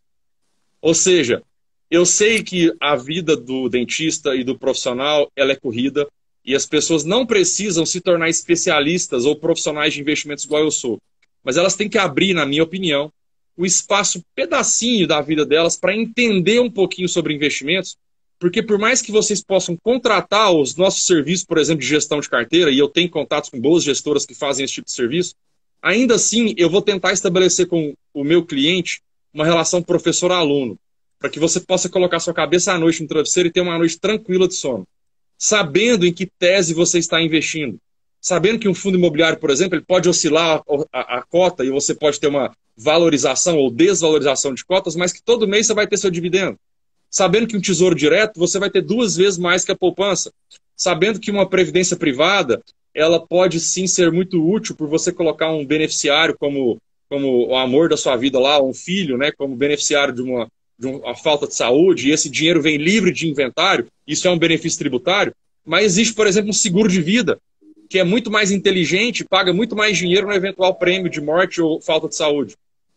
Ou seja, eu sei que a vida do dentista e do profissional ela é corrida e as pessoas não precisam se tornar especialistas ou profissionais de investimentos igual eu sou, mas elas têm que abrir, na minha opinião, o espaço pedacinho da vida delas para entender um pouquinho sobre investimentos, porque por mais que vocês possam contratar os nossos serviços, por exemplo, de gestão de carteira, e eu tenho contatos com boas gestoras que fazem esse tipo de serviço, ainda assim eu vou tentar estabelecer com o meu cliente uma relação professor-aluno, para que você possa colocar sua cabeça à noite no travesseiro e ter uma noite tranquila de sono, sabendo em que tese você está investindo, sabendo que um fundo imobiliário, por exemplo, ele pode oscilar a, a, a cota e você pode ter uma valorização ou desvalorização de cotas, mas que todo mês você vai ter seu dividendo. Sabendo que um tesouro direto você vai ter duas vezes mais que a poupança. Sabendo que uma previdência privada ela pode sim ser muito útil por você colocar um beneficiário como, como o amor da sua vida lá, um filho, né, como beneficiário de uma, de uma falta de saúde, e esse dinheiro vem livre de inventário, isso é um benefício tributário. Mas existe, por exemplo, um seguro de vida, que é muito mais inteligente, paga muito mais dinheiro no eventual prêmio de morte ou falta de saúde.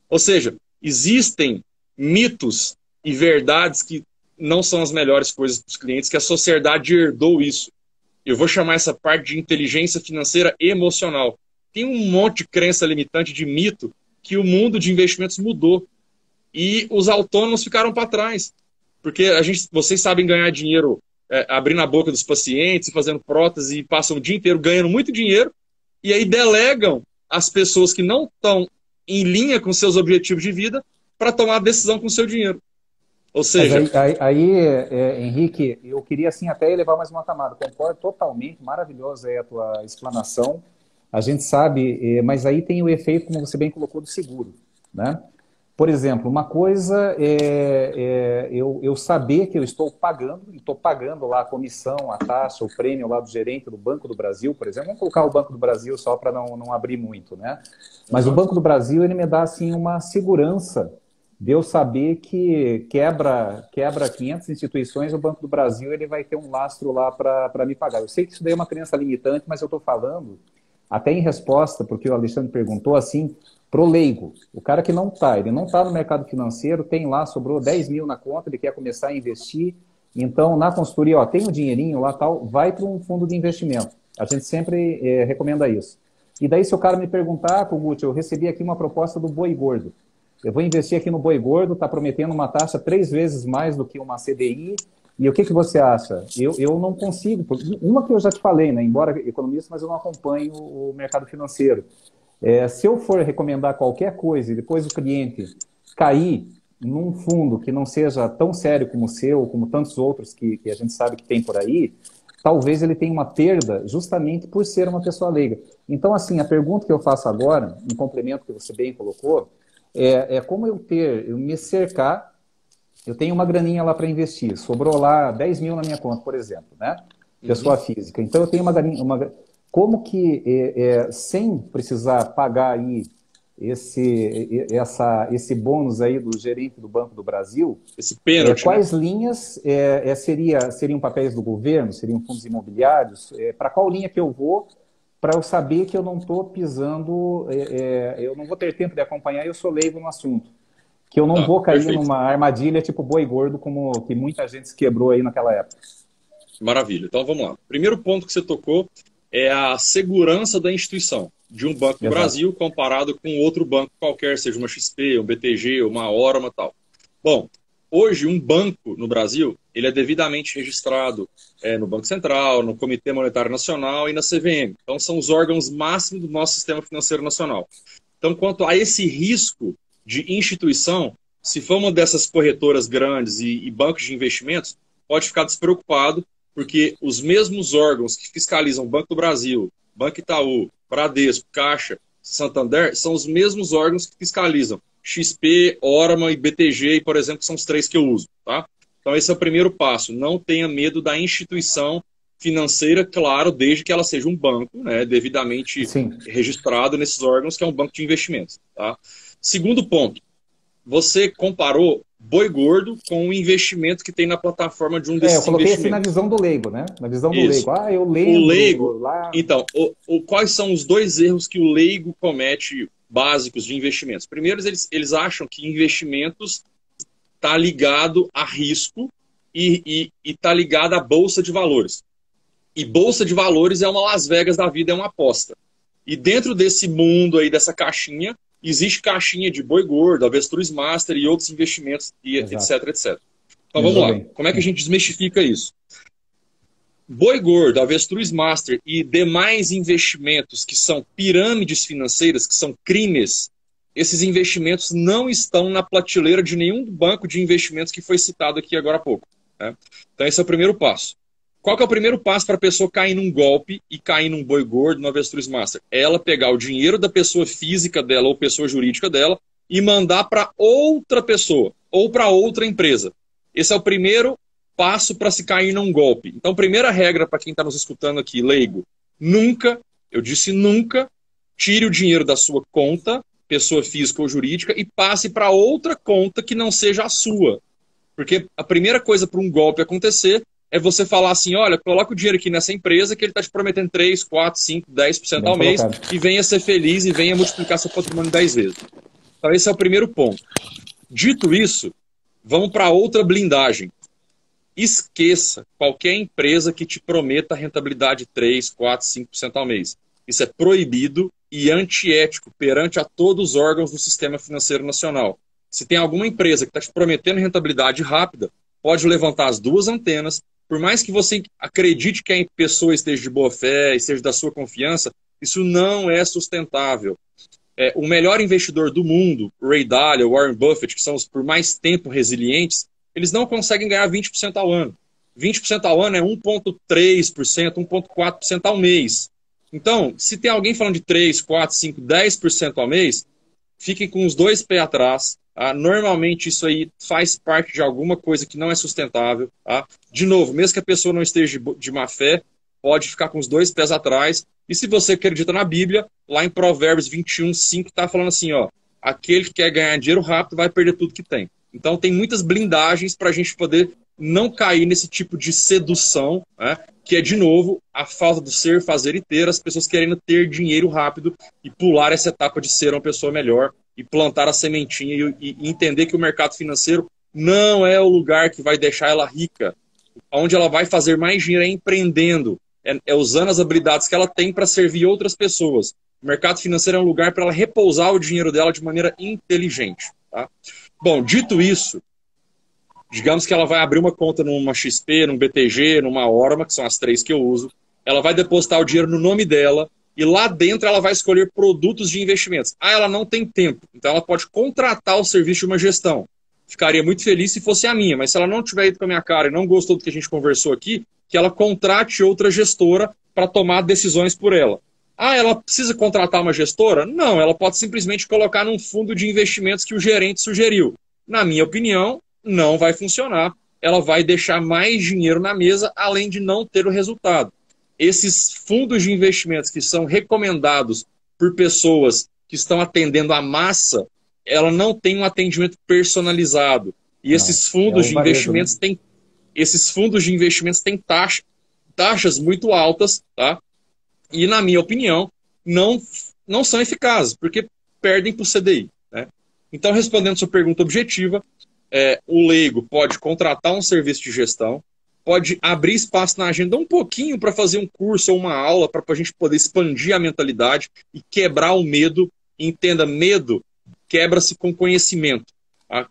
Ou seja, existem mitos e verdades que não são as melhores coisas para os clientes, que a sociedade herdou isso. Eu vou chamar essa parte de inteligência financeira emocional. Tem um monte de crença limitante, de mito, que o mundo de investimentos mudou. E os autônomos ficaram para trás. Porque a gente, vocês sabem ganhar dinheiro é, abrindo a boca dos pacientes, fazendo prótese e passam o dia inteiro ganhando muito dinheiro. E aí delegam as pessoas que não estão em linha com seus objetivos de vida para tomar a decisão com o seu dinheiro. Ou seja. Mas aí, aí, aí é, Henrique, eu queria assim até elevar mais uma camada. Concordo totalmente, maravilhosa é a tua explanação. A gente sabe, é, mas aí tem o efeito, como você bem colocou, do seguro. Né? Por exemplo, uma coisa é, é eu, eu, saber que eu estou pagando, e estou pagando lá a comissão, a taxa, o prêmio lá do gerente do Banco do Brasil, por exemplo. Vamos colocar o Banco do Brasil só para não, não abrir muito, né? Mas o Banco do Brasil, ele me dá, assim, uma segurança de eu saber que quebra, quebra 500 instituições, o Banco do Brasil ele vai ter um lastro lá para me pagar. Eu sei que isso daí é uma crença limitante, mas eu estou falando, até em resposta, porque o Alexandre perguntou assim, pro leigo, o cara que não está, ele não está no mercado financeiro, tem lá, sobrou 10 mil na conta, ele quer começar a investir, então na consultoria, ó, tem um dinheirinho lá tal, vai para um fundo de investimento. A gente sempre é, recomenda isso. E daí se o cara me perguntar, Kogut, eu recebi aqui uma proposta do boi gordo, eu vou investir aqui no boi gordo, está prometendo uma taxa três vezes mais do que uma CDI, e o que, que você acha? Eu, eu não consigo, uma que eu já te falei, né? embora economista, mas eu não acompanho o mercado financeiro. É, se eu for recomendar qualquer coisa e depois o cliente cair num fundo que não seja tão sério como o seu, como tantos outros que, que a gente sabe que tem por aí, talvez ele tenha uma perda justamente por ser uma pessoa leiga. Então, assim, a pergunta que eu faço agora, em complemento que você bem colocou, é, é como eu ter, eu me cercar, eu tenho uma graninha lá para investir, sobrou lá 10 mil na minha conta, por exemplo, né? Pessoa uhum. física. Então, eu tenho uma graninha, uma, como que, é, é, sem precisar pagar aí esse, essa, esse bônus aí do gerente do Banco do Brasil. Esse pênalti. É, quais né? linhas é, é, seria, seriam papéis do governo, seriam fundos imobiliários? É, Para qual linha que eu vou para eu saber que eu não estou pisando, é, é, eu não vou ter tempo de acompanhar eu sou leigo no assunto. Que eu não ah, vou cair perfeito. numa armadilha tipo boi gordo, como que muita gente se quebrou aí naquela época. Maravilha. Então vamos lá. Primeiro ponto que você tocou é a segurança da instituição de um banco do Brasil comparado com outro banco qualquer, seja uma XP, um BTG, uma Orama tal. Bom, hoje um banco no Brasil ele é devidamente registrado é, no Banco Central, no Comitê Monetário Nacional e na CVM. Então são os órgãos máximos do nosso sistema financeiro nacional. Então quanto a esse risco de instituição, se for uma dessas corretoras grandes e, e bancos de investimentos, pode ficar despreocupado, porque os mesmos órgãos que fiscalizam Banco do Brasil, Banco Itaú, Bradesco, Caixa, Santander, são os mesmos órgãos que fiscalizam XP, Orama e BTG, por exemplo, que são os três que eu uso. Tá? Então, esse é o primeiro passo. Não tenha medo da instituição financeira, claro, desde que ela seja um banco, né, devidamente Sim. registrado nesses órgãos, que é um banco de investimentos. Tá? Segundo ponto, você comparou boi gordo com o investimento que tem na plataforma de um desses é, eu coloquei assim na visão do leigo, né? Na visão do Isso. leigo. Ah, eu lembro. O leigo. Lá... Então, o, o, quais são os dois erros que o leigo comete básicos de investimentos? Primeiro, eles, eles acham que investimentos está ligado a risco e está ligado à bolsa de valores. E bolsa de valores é uma Las Vegas da vida, é uma aposta. E dentro desse mundo aí, dessa caixinha, existe caixinha de boi gordo, avestruz master e outros investimentos, e etc, etc. Então vamos lá. Como é que a gente desmistifica isso? Boi gordo, avestruz master e demais investimentos que são pirâmides financeiras, que são crimes, esses investimentos não estão na prateleira de nenhum banco de investimentos que foi citado aqui agora há pouco. Né? Então esse é o primeiro passo. Qual que é o primeiro passo para a pessoa cair num golpe e cair num boi gordo, no avestruz master? Ela pegar o dinheiro da pessoa física dela ou pessoa jurídica dela e mandar para outra pessoa ou para outra empresa. Esse é o primeiro passo para se cair num golpe. Então, primeira regra para quem está nos escutando aqui, leigo, nunca, eu disse nunca, tire o dinheiro da sua conta, pessoa física ou jurídica, e passe para outra conta que não seja a sua. Porque a primeira coisa para um golpe acontecer é você falar assim: olha, coloca o dinheiro aqui nessa empresa que ele está te prometendo 3, 4, 5, 10% Bem ao mês e venha ser feliz e venha multiplicar seu patrimônio 10 vezes. Então, esse é o primeiro ponto. Dito isso, vamos para outra blindagem. Esqueça qualquer empresa que te prometa rentabilidade 3, 4, 5% ao mês. Isso é proibido e antiético perante a todos os órgãos do sistema financeiro nacional. Se tem alguma empresa que está te prometendo rentabilidade rápida, pode levantar as duas antenas por mais que você acredite que a pessoa esteja de boa fé e seja da sua confiança, isso não é sustentável. É, o melhor investidor do mundo, Ray Dalio, Warren Buffett, que são os por mais tempo resilientes, eles não conseguem ganhar 20% ao ano. 20% ao ano é 1,3%, 1,4% ao mês. Então, se tem alguém falando de 3, 4, 5, 10% ao mês, fiquem com os dois pés atrás, ah, normalmente isso aí faz parte de alguma coisa que não é sustentável. Tá? De novo, mesmo que a pessoa não esteja de má fé, pode ficar com os dois pés atrás. E se você acredita na Bíblia, lá em Provérbios 21, 5, está falando assim: ó, aquele que quer ganhar dinheiro rápido vai perder tudo que tem. Então tem muitas blindagens para a gente poder não cair nesse tipo de sedução, né? que é, de novo, a falta do ser, fazer e ter, as pessoas querendo ter dinheiro rápido e pular essa etapa de ser uma pessoa melhor e plantar a sementinha e, e entender que o mercado financeiro não é o lugar que vai deixar ela rica. Onde ela vai fazer mais dinheiro é empreendendo, é, é usando as habilidades que ela tem para servir outras pessoas. O mercado financeiro é um lugar para ela repousar o dinheiro dela de maneira inteligente. Tá? Bom, dito isso, digamos que ela vai abrir uma conta numa XP, num BTG, numa Orma, que são as três que eu uso. Ela vai depositar o dinheiro no nome dela, e lá dentro ela vai escolher produtos de investimentos. Ah, ela não tem tempo, então ela pode contratar o serviço de uma gestão. Ficaria muito feliz se fosse a minha, mas se ela não tiver ido com a minha cara e não gostou do que a gente conversou aqui, que ela contrate outra gestora para tomar decisões por ela. Ah, ela precisa contratar uma gestora? Não, ela pode simplesmente colocar num fundo de investimentos que o gerente sugeriu. Na minha opinião, não vai funcionar. Ela vai deixar mais dinheiro na mesa, além de não ter o resultado esses fundos de investimentos que são recomendados por pessoas que estão atendendo a massa, ela não tem um atendimento personalizado. E não, esses fundos é de investimentos né? têm esses fundos de investimentos têm taxa, taxas muito altas, tá? E na minha opinião, não não são eficazes, porque perdem para o CDI. Né? Então, respondendo sua pergunta objetiva, é, o leigo pode contratar um serviço de gestão, pode abrir espaço na agenda um pouquinho para fazer um curso ou uma aula para a gente poder expandir a mentalidade e quebrar o medo. Entenda, medo quebra-se com conhecimento.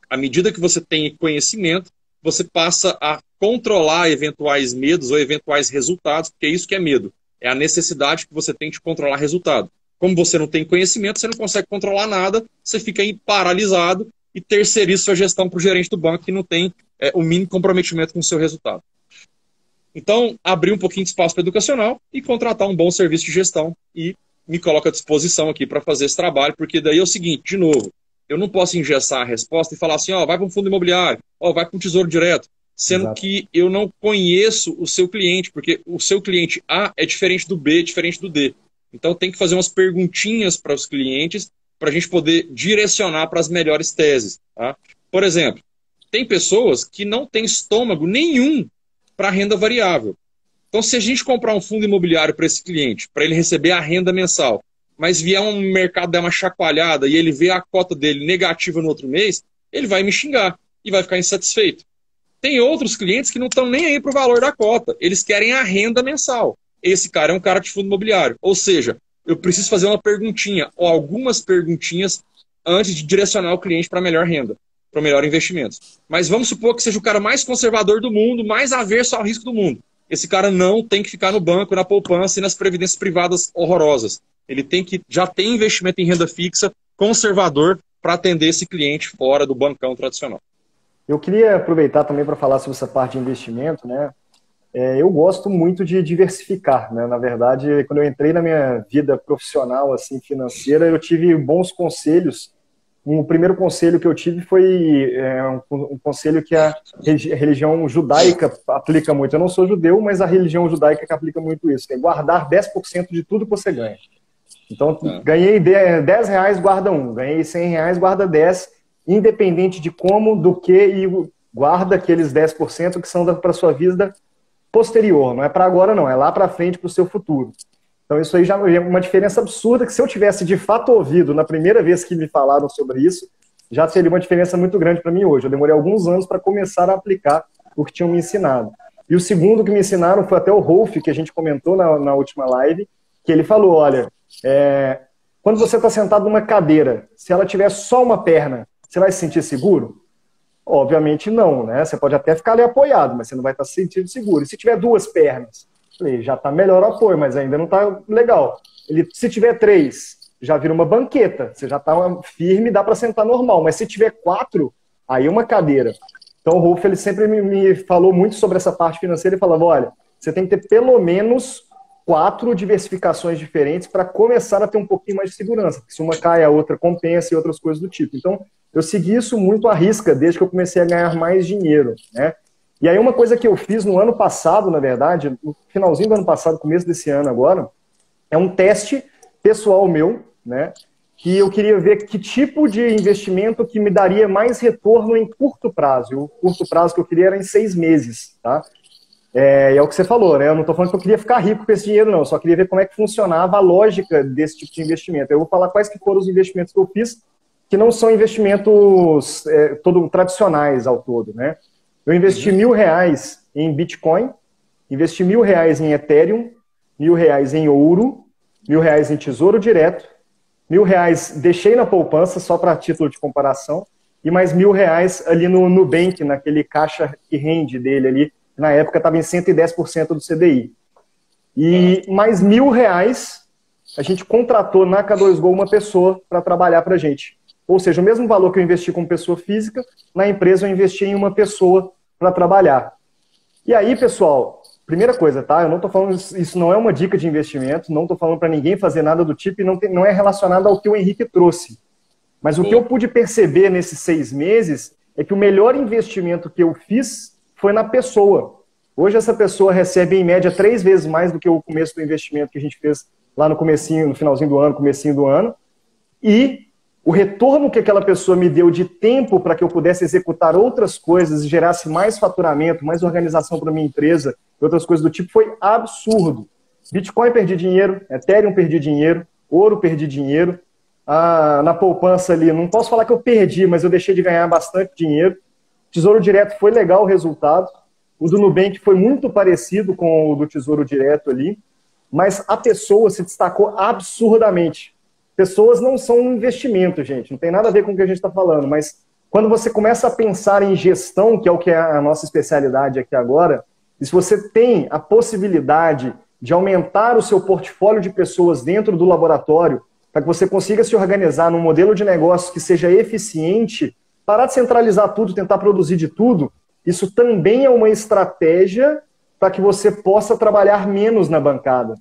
À medida que você tem conhecimento, você passa a controlar eventuais medos ou eventuais resultados, porque é isso que é medo. É a necessidade que você tem de controlar resultado. Como você não tem conhecimento, você não consegue controlar nada, você fica aí paralisado e terceiriza sua gestão para o gerente do banco que não tem é, o mínimo comprometimento com o seu resultado. Então, abrir um pouquinho de espaço para educacional e contratar um bom serviço de gestão e me coloca à disposição aqui para fazer esse trabalho, porque daí é o seguinte, de novo, eu não posso engessar a resposta e falar assim, ó, vai para um fundo imobiliário, ó, vai para um tesouro direto, sendo Exato. que eu não conheço o seu cliente, porque o seu cliente A é diferente do B, é diferente do D. Então tem que fazer umas perguntinhas para os clientes para a gente poder direcionar para as melhores teses. Tá? Por exemplo, tem pessoas que não têm estômago nenhum para renda variável. Então, se a gente comprar um fundo imobiliário para esse cliente, para ele receber a renda mensal, mas vier um mercado dar uma chacoalhada e ele vê a cota dele negativa no outro mês, ele vai me xingar e vai ficar insatisfeito. Tem outros clientes que não estão nem aí para o valor da cota, eles querem a renda mensal. Esse cara é um cara de fundo imobiliário. Ou seja, eu preciso fazer uma perguntinha ou algumas perguntinhas antes de direcionar o cliente para melhor renda, para melhor investimento. Mas vamos supor que seja o cara mais conservador do mundo, mais averso ao risco do mundo. Esse cara não tem que ficar no banco, na poupança e nas previdências privadas horrorosas. Ele tem que já tem investimento em renda fixa conservador para atender esse cliente fora do bancão tradicional. Eu queria aproveitar também para falar sobre essa parte de investimento, né? É, eu gosto muito de diversificar, né? Na verdade, quando eu entrei na minha vida profissional, assim, financeira, eu tive bons conselhos. Um primeiro conselho que eu tive foi é, um, um, conselho que a religião judaica aplica muito. Eu não sou judeu, mas a religião judaica que aplica muito isso, que é guardar 10% de tudo que você ganha. Então, é. ganhei 10 reais, guarda um. Ganhei 100 reais, guarda 10, independente de como, do que, e guarda aqueles 10% que são para sua vida posterior, não é para agora não, é lá para frente para o seu futuro. Então isso aí já é uma diferença absurda que se eu tivesse de fato ouvido na primeira vez que me falaram sobre isso, já seria uma diferença muito grande para mim hoje. Eu demorei alguns anos para começar a aplicar o que tinham me ensinado. E o segundo que me ensinaram foi até o Rolf, que a gente comentou na, na última live, que ele falou, olha, é, quando você está sentado numa cadeira, se ela tiver só uma perna, você vai se sentir seguro? Obviamente não, né? Você pode até ficar ali apoiado, mas você não vai estar se sentindo seguro. E se tiver duas pernas? Falei, já está melhor o apoio, mas ainda não está legal. Ele, se tiver três, já vira uma banqueta. Você já está firme, dá para sentar normal. Mas se tiver quatro, aí é uma cadeira. Então o Rolf ele sempre me, me falou muito sobre essa parte financeira e falava, olha, você tem que ter pelo menos quatro diversificações diferentes para começar a ter um pouquinho mais de segurança. Porque se uma cai, a outra compensa e outras coisas do tipo. Então, eu segui isso muito à risca desde que eu comecei a ganhar mais dinheiro, né? E aí uma coisa que eu fiz no ano passado, na verdade, no finalzinho do ano passado, começo desse ano agora, é um teste pessoal meu, né? Que eu queria ver que tipo de investimento que me daria mais retorno em curto prazo. E o curto prazo que eu queria era em seis meses, tá? É, é o que você falou, né? Eu não estou falando que eu queria ficar rico com esse dinheiro, não. Eu só queria ver como é que funcionava a lógica desse tipo de investimento. Eu vou falar quais que foram os investimentos que eu fiz, que não são investimentos é, todo tradicionais ao todo, né? Eu investi uhum. mil reais em Bitcoin, investi mil reais em Ethereum, mil reais em ouro, mil reais em tesouro direto, mil reais deixei na poupança só para título de comparação e mais mil reais ali no Nubank, naquele caixa que rende dele ali, na época estava em 110% do CDI. E mais mil reais a gente contratou na K2Go uma pessoa para trabalhar para a gente. Ou seja, o mesmo valor que eu investi como pessoa física, na empresa eu investi em uma pessoa para trabalhar. E aí, pessoal, primeira coisa, tá? Eu não estou falando, isso não é uma dica de investimento, não estou falando para ninguém fazer nada do tipo e não, tem, não é relacionado ao que o Henrique trouxe. Mas o que eu pude perceber nesses seis meses é que o melhor investimento que eu fiz foi na pessoa. Hoje essa pessoa recebe em média três vezes mais do que o começo do investimento que a gente fez lá no comecinho, no finalzinho do ano, comecinho do ano. e o retorno que aquela pessoa me deu de tempo para que eu pudesse executar outras coisas e gerasse mais faturamento, mais organização para minha empresa e outras coisas do tipo foi absurdo. Bitcoin perdi dinheiro, Ethereum perdi dinheiro, ouro perdi dinheiro, ah, na poupança ali, não posso falar que eu perdi, mas eu deixei de ganhar bastante dinheiro. Tesouro Direto foi legal o resultado. O do Nubank foi muito parecido com o do Tesouro Direto ali, mas a pessoa se destacou absurdamente. Pessoas não são um investimento, gente, não tem nada a ver com o que a gente está falando, mas quando você começa a pensar em gestão, que é o que é a nossa especialidade aqui agora, e se você tem a possibilidade de aumentar o seu portfólio de pessoas dentro do laboratório, para que você consiga se organizar num modelo de negócio que seja eficiente, parar de centralizar tudo, tentar produzir de tudo, isso também é uma estratégia para que você possa trabalhar menos na bancada.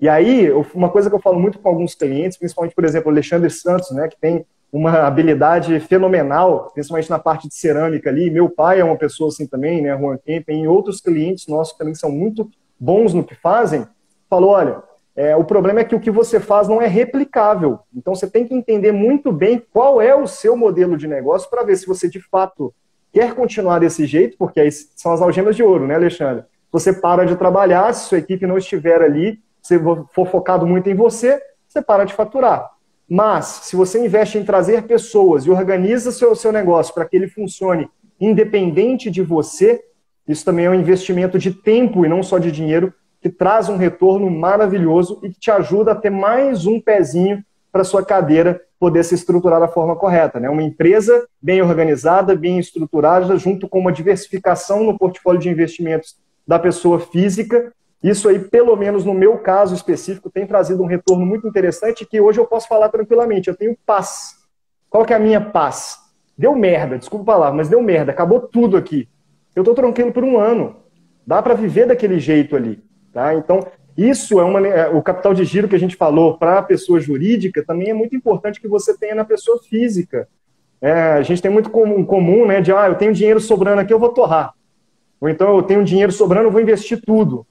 E aí, uma coisa que eu falo muito com alguns clientes, principalmente, por exemplo, o Alexandre Santos, né, que tem uma habilidade fenomenal, principalmente na parte de cerâmica ali. Meu pai é uma pessoa assim também, né, Juan Kempen, e outros clientes nossos também são muito bons no que fazem. Falou, olha, é, o problema é que o que você faz não é replicável. Então você tem que entender muito bem qual é o seu modelo de negócio para ver se você de fato quer continuar desse jeito, porque aí são as algemas de ouro, né, Alexandre? Você para de trabalhar, se sua equipe não estiver ali, se for focado muito em você, você para de faturar. Mas, se você investe em trazer pessoas e organiza seu, seu negócio para que ele funcione independente de você, isso também é um investimento de tempo e não só de dinheiro que traz um retorno maravilhoso e que te ajuda a ter mais um pezinho para sua cadeira poder se estruturar da forma correta. Né? Uma empresa bem organizada, bem estruturada, junto com uma diversificação no portfólio de investimentos da pessoa física. Isso aí, pelo menos no meu caso específico, tem trazido um retorno muito interessante que hoje eu posso falar tranquilamente. Eu tenho paz. Qual que é a minha paz? Deu merda, desculpa falar, mas deu merda, acabou tudo aqui. Eu estou tranquilo por um ano. Dá para viver daquele jeito ali. Tá? Então, isso é uma, é, o capital de giro que a gente falou para a pessoa jurídica também é muito importante que você tenha na pessoa física. É, a gente tem muito comum, comum, né, de ah, eu tenho dinheiro sobrando aqui, eu vou torrar. Ou então eu tenho dinheiro sobrando, eu vou investir tudo.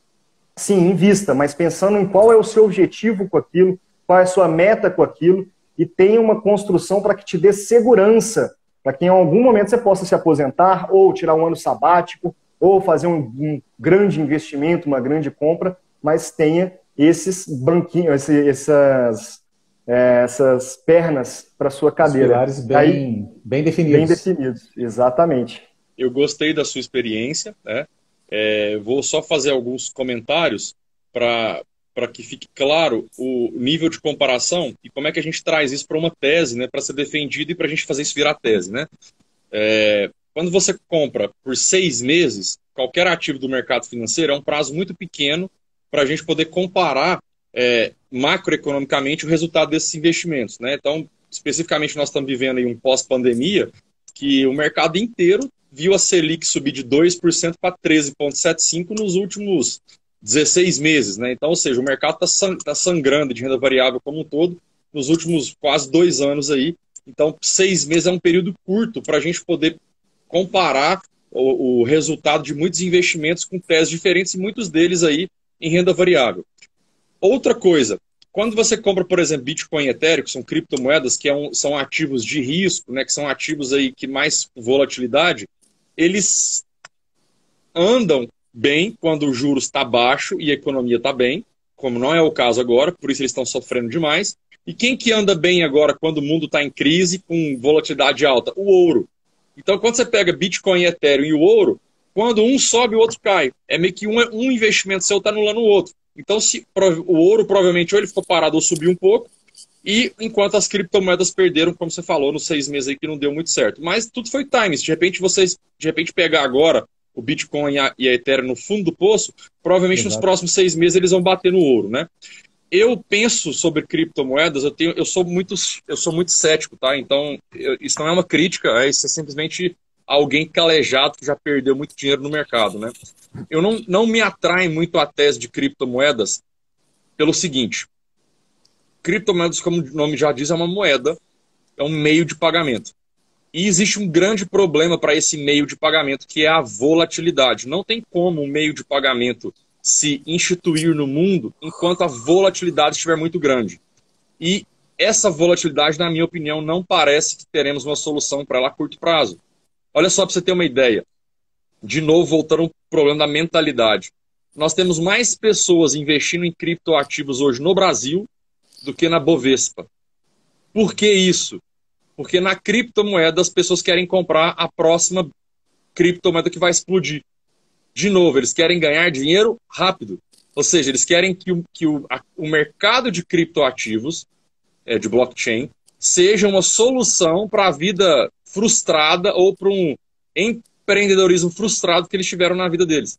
Sim, invista, mas pensando em qual é o seu objetivo com aquilo, qual é a sua meta com aquilo, e tenha uma construção para que te dê segurança, para que em algum momento você possa se aposentar, ou tirar um ano sabático, ou fazer um, um grande investimento, uma grande compra, mas tenha esses banquinhos, essas, é, essas pernas para sua cadeira. Os pilares bem, Aí, bem definidos. Bem definidos, exatamente. Eu gostei da sua experiência, né? É, vou só fazer alguns comentários para para que fique claro o nível de comparação e como é que a gente traz isso para uma tese, né, para ser defendido e para a gente fazer isso virar tese, né? É, quando você compra por seis meses, qualquer ativo do mercado financeiro é um prazo muito pequeno para a gente poder comparar é, macroeconomicamente o resultado desses investimentos. Né? Então, especificamente, nós estamos vivendo aí um pós-pandemia que o mercado inteiro viu a Selic subir de 2% para 13,75% nos últimos 16 meses. Né? Então, ou seja, o mercado está tá sangrando de renda variável como um todo nos últimos quase dois anos aí. Então, seis meses é um período curto para a gente poder comparar o, o, resultado de muitos investimentos com teses diferentes e muitos deles aí em renda variável. Outra coisa, quando você compra, por exemplo, Bitcoin e Ethereum, que são criptomoedas, que é um, são ativos de risco, né, que são ativos aí que mais volatilidade, eles andam bem quando o juros está baixo e a economia está bem, como não é o caso agora, por isso eles estão sofrendo demais. E quem que anda bem agora quando o mundo está em crise, com volatilidade alta? O ouro. Então, quando você pega Bitcoin, Ethereum e o ouro, quando um sobe, o outro cai. É meio que um, um investimento seu está anulando o outro. Então, se o ouro provavelmente ou ele ficou parado ou subiu um pouco, e enquanto as criptomoedas perderam, como você falou, nos seis meses aí que não deu muito certo. Mas tudo foi time. Se de repente vocês de repente pegar agora o Bitcoin e a, e a Ethereum no fundo do poço, provavelmente Exato. nos próximos seis meses eles vão bater no ouro, né? Eu penso sobre criptomoedas, eu, tenho, eu, sou muito, eu sou muito cético, tá? Então, eu, isso não é uma crítica, é, isso é simplesmente alguém calejado que já perdeu muito dinheiro no mercado, né? Eu não, não me atrai muito a tese de criptomoedas pelo seguinte: criptomoedas, como o nome já diz, é uma moeda, é um meio de pagamento. E existe um grande problema para esse meio de pagamento, que é a volatilidade. Não tem como um meio de pagamento se instituir no mundo enquanto a volatilidade estiver muito grande. E essa volatilidade, na minha opinião, não parece que teremos uma solução para ela a curto prazo. Olha só para você ter uma ideia. De novo, voltando ao problema da mentalidade. Nós temos mais pessoas investindo em criptoativos hoje no Brasil do que na Bovespa. Por que isso? Porque na criptomoeda as pessoas querem comprar a próxima criptomoeda que vai explodir. De novo, eles querem ganhar dinheiro rápido. Ou seja, eles querem que o, que o, a, o mercado de criptoativos, é, de blockchain, seja uma solução para a vida frustrada ou para um empreendedorismo frustrado que eles tiveram na vida deles.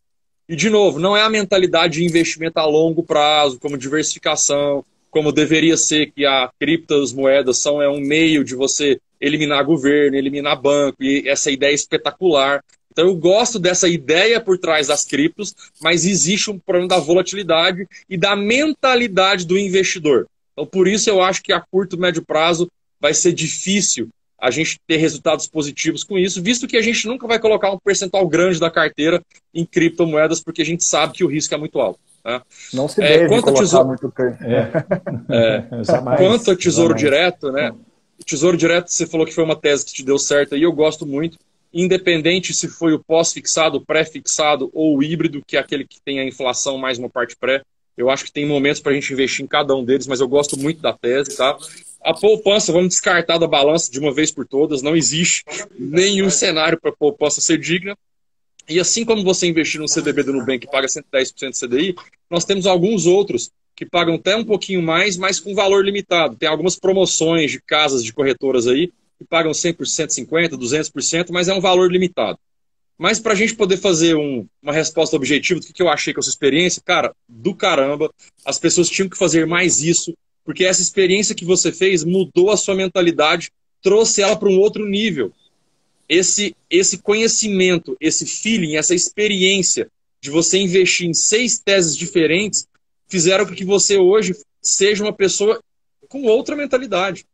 E, de novo, não é a mentalidade de investimento a longo prazo, como diversificação, como deveria ser que a criptomoedas são é um meio de você eliminar governo, eliminar banco, e essa ideia é espetacular. Então eu gosto dessa ideia por trás das criptos, mas existe um problema da volatilidade e da mentalidade do investidor. Então por isso eu acho que a curto e médio prazo vai ser difícil a gente ter resultados positivos com isso, visto que a gente nunca vai colocar um percentual grande da carteira em criptomoedas, porque a gente sabe que o risco é muito alto. Né? Não se é, deve quanto colocar tesouro... muito é. é. Jamais, quanto a tesouro jamais. direto, né? Tesouro direto, você falou que foi uma tese que te deu certo e eu gosto muito independente se foi o pós-fixado, pré-fixado ou o híbrido, que é aquele que tem a inflação mais uma parte pré. Eu acho que tem momentos para a gente investir em cada um deles, mas eu gosto muito da tese, tá? A poupança, vamos descartar da balança de uma vez por todas, não existe nenhum cenário para a poupança ser digna. E assim como você investir no CDB do Nubank que paga 110% de CDI, nós temos alguns outros que pagam até um pouquinho mais, mas com valor limitado. Tem algumas promoções de casas de corretoras aí que pagam 100%, 50%, 200%, mas é um valor limitado. Mas para a gente poder fazer um, uma resposta objetiva do que, que eu achei com essa experiência, cara, do caramba, as pessoas tinham que fazer mais isso, porque essa experiência que você fez mudou a sua mentalidade, trouxe ela para um outro nível. Esse, esse conhecimento, esse feeling, essa experiência de você investir em seis teses diferentes fizeram com que você hoje seja uma pessoa com outra mentalidade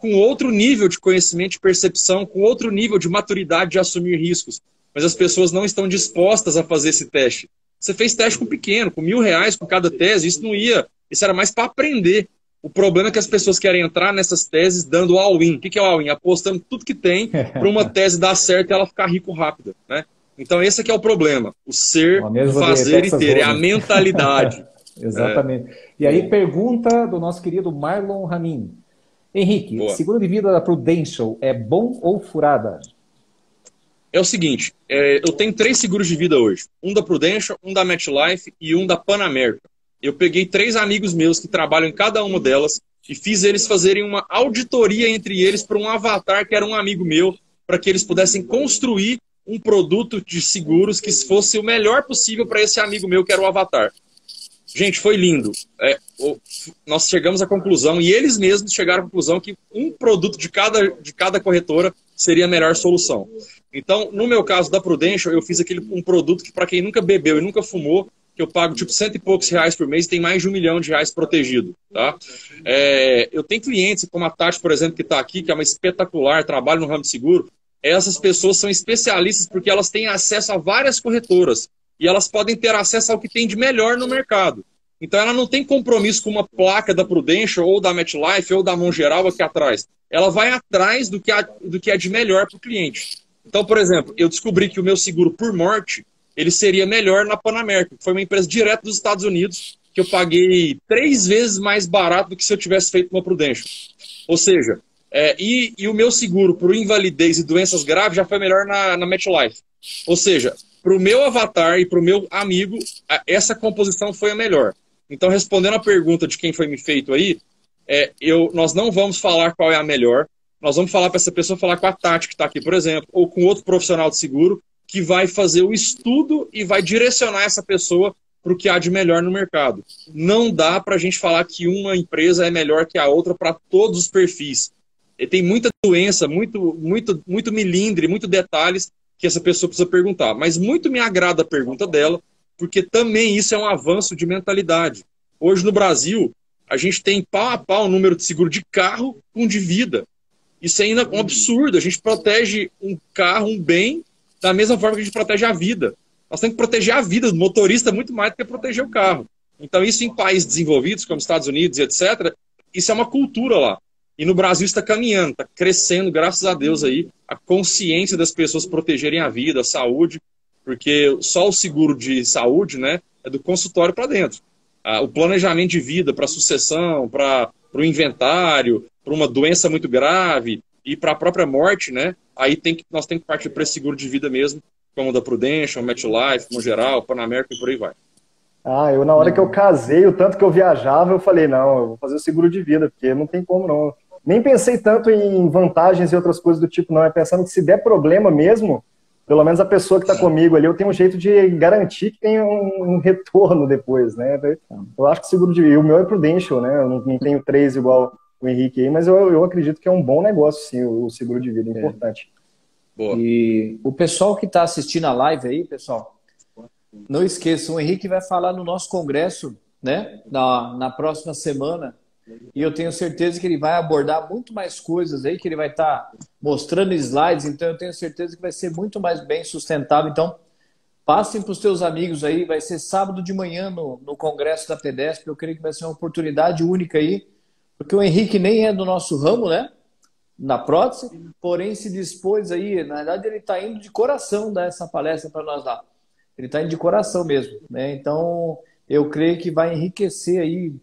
com outro nível de conhecimento e percepção, com outro nível de maturidade de assumir riscos. Mas as pessoas não estão dispostas a fazer esse teste. Você fez teste com pequeno, com mil reais com cada tese, isso não ia. Isso era mais para aprender. O problema é que as pessoas querem entrar nessas teses dando all-in. O que é all-in? Apostando tudo que tem para uma tese dar certo e ela ficar rico rápido. Né? Então, esse aqui é o problema. O ser, fazer e ter. É a mentalidade. Exatamente. É. E aí, pergunta do nosso querido Marlon Ramin. Henrique, Boa. seguro de vida da Prudential é bom ou furada? É o seguinte, é, eu tenho três seguros de vida hoje. Um da Prudential, um da MetLife e um da Pan America. Eu peguei três amigos meus que trabalham em cada uma delas e fiz eles fazerem uma auditoria entre eles para um avatar que era um amigo meu, para que eles pudessem construir um produto de seguros que fosse o melhor possível para esse amigo meu que era o avatar. Gente, foi lindo. É, nós chegamos à conclusão, e eles mesmos chegaram à conclusão que um produto de cada, de cada corretora seria a melhor solução. Então, no meu caso da Prudential, eu fiz aquele, um produto que, para quem nunca bebeu e nunca fumou, que eu pago tipo cento e poucos reais por mês tem mais de um milhão de reais protegido. Tá? É, eu tenho clientes, como a Tati, por exemplo, que está aqui, que é uma espetacular, trabalha no ramo de seguro. Essas pessoas são especialistas porque elas têm acesso a várias corretoras e elas podem ter acesso ao que tem de melhor no mercado. Então ela não tem compromisso com uma placa da Prudential ou da MetLife ou da Mongeral aqui atrás. Ela vai atrás do que, há, do que é de melhor para o cliente. Então, por exemplo, eu descobri que o meu seguro por morte ele seria melhor na Panamérica, que foi uma empresa direta dos Estados Unidos, que eu paguei três vezes mais barato do que se eu tivesse feito uma Prudential. Ou seja, é, e, e, o meu seguro por invalidez e doenças graves já foi melhor na, na MetLife. Ou seja, para o meu avatar e para o meu amigo, essa composição foi a melhor. Então, respondendo a pergunta de quem foi me feito aí, é, eu, nós não vamos falar qual é a melhor, nós vamos falar para essa pessoa falar com a Tati, que está aqui, por exemplo, ou com outro profissional de seguro, que vai fazer o estudo e vai direcionar essa pessoa para o que há de melhor no mercado. Não dá para a gente falar que uma empresa é melhor que a outra para todos os perfis. E tem muita doença, muito, muito, muito milindre, muito detalhes que essa pessoa precisa perguntar. Mas muito me agrada a pergunta dela, porque também isso é um avanço de mentalidade. Hoje no Brasil, a gente tem pau a pau o número de seguro de carro com de vida. Isso é ainda um absurdo. A gente protege um carro, um bem, da mesma forma que a gente protege a vida. Nós temos que proteger a vida do motorista muito mais do que proteger o carro. Então, isso em países desenvolvidos, como Estados Unidos e etc., isso é uma cultura lá. E no Brasil está caminhando, está crescendo, graças a Deus aí, a consciência das pessoas protegerem a vida, a saúde, porque só o seguro de saúde, né, é do consultório para dentro. Ah, o planejamento de vida para sucessão, para o inventário, para uma doença muito grave e para a própria morte, né? Aí tem que, nós temos que partir para esse seguro de vida mesmo, como o da Prudential, MetLife, no geral, Panamérica e por aí vai. Ah, eu na hora que eu casei, o tanto que eu viajava, eu falei, não, eu vou fazer o seguro de vida, porque não tem como não. Nem pensei tanto em vantagens e outras coisas do tipo, não. É pensando que se der problema mesmo, pelo menos a pessoa que está comigo ali, eu tenho um jeito de garantir que tem um, um retorno depois, né? Eu acho que seguro de vida, e o meu é Prudential, né? Eu não, não tenho três igual o Henrique aí, mas eu, eu acredito que é um bom negócio, sim, o, o seguro de vida, é importante. Boa. E o pessoal que está assistindo a live aí, pessoal, não esqueçam, o Henrique vai falar no nosso congresso, né? Na, na próxima semana. E eu tenho certeza que ele vai abordar muito mais coisas aí, que ele vai estar tá mostrando slides, então eu tenho certeza que vai ser muito mais bem sustentável. Então, passem para os teus amigos aí, vai ser sábado de manhã no, no Congresso da PEDESP, eu creio que vai ser uma oportunidade única aí, porque o Henrique nem é do nosso ramo, né? Na prótese, porém se dispôs aí, na verdade ele está indo de coração dar essa palestra para nós lá. Ele está indo de coração mesmo, né? Então, eu creio que vai enriquecer aí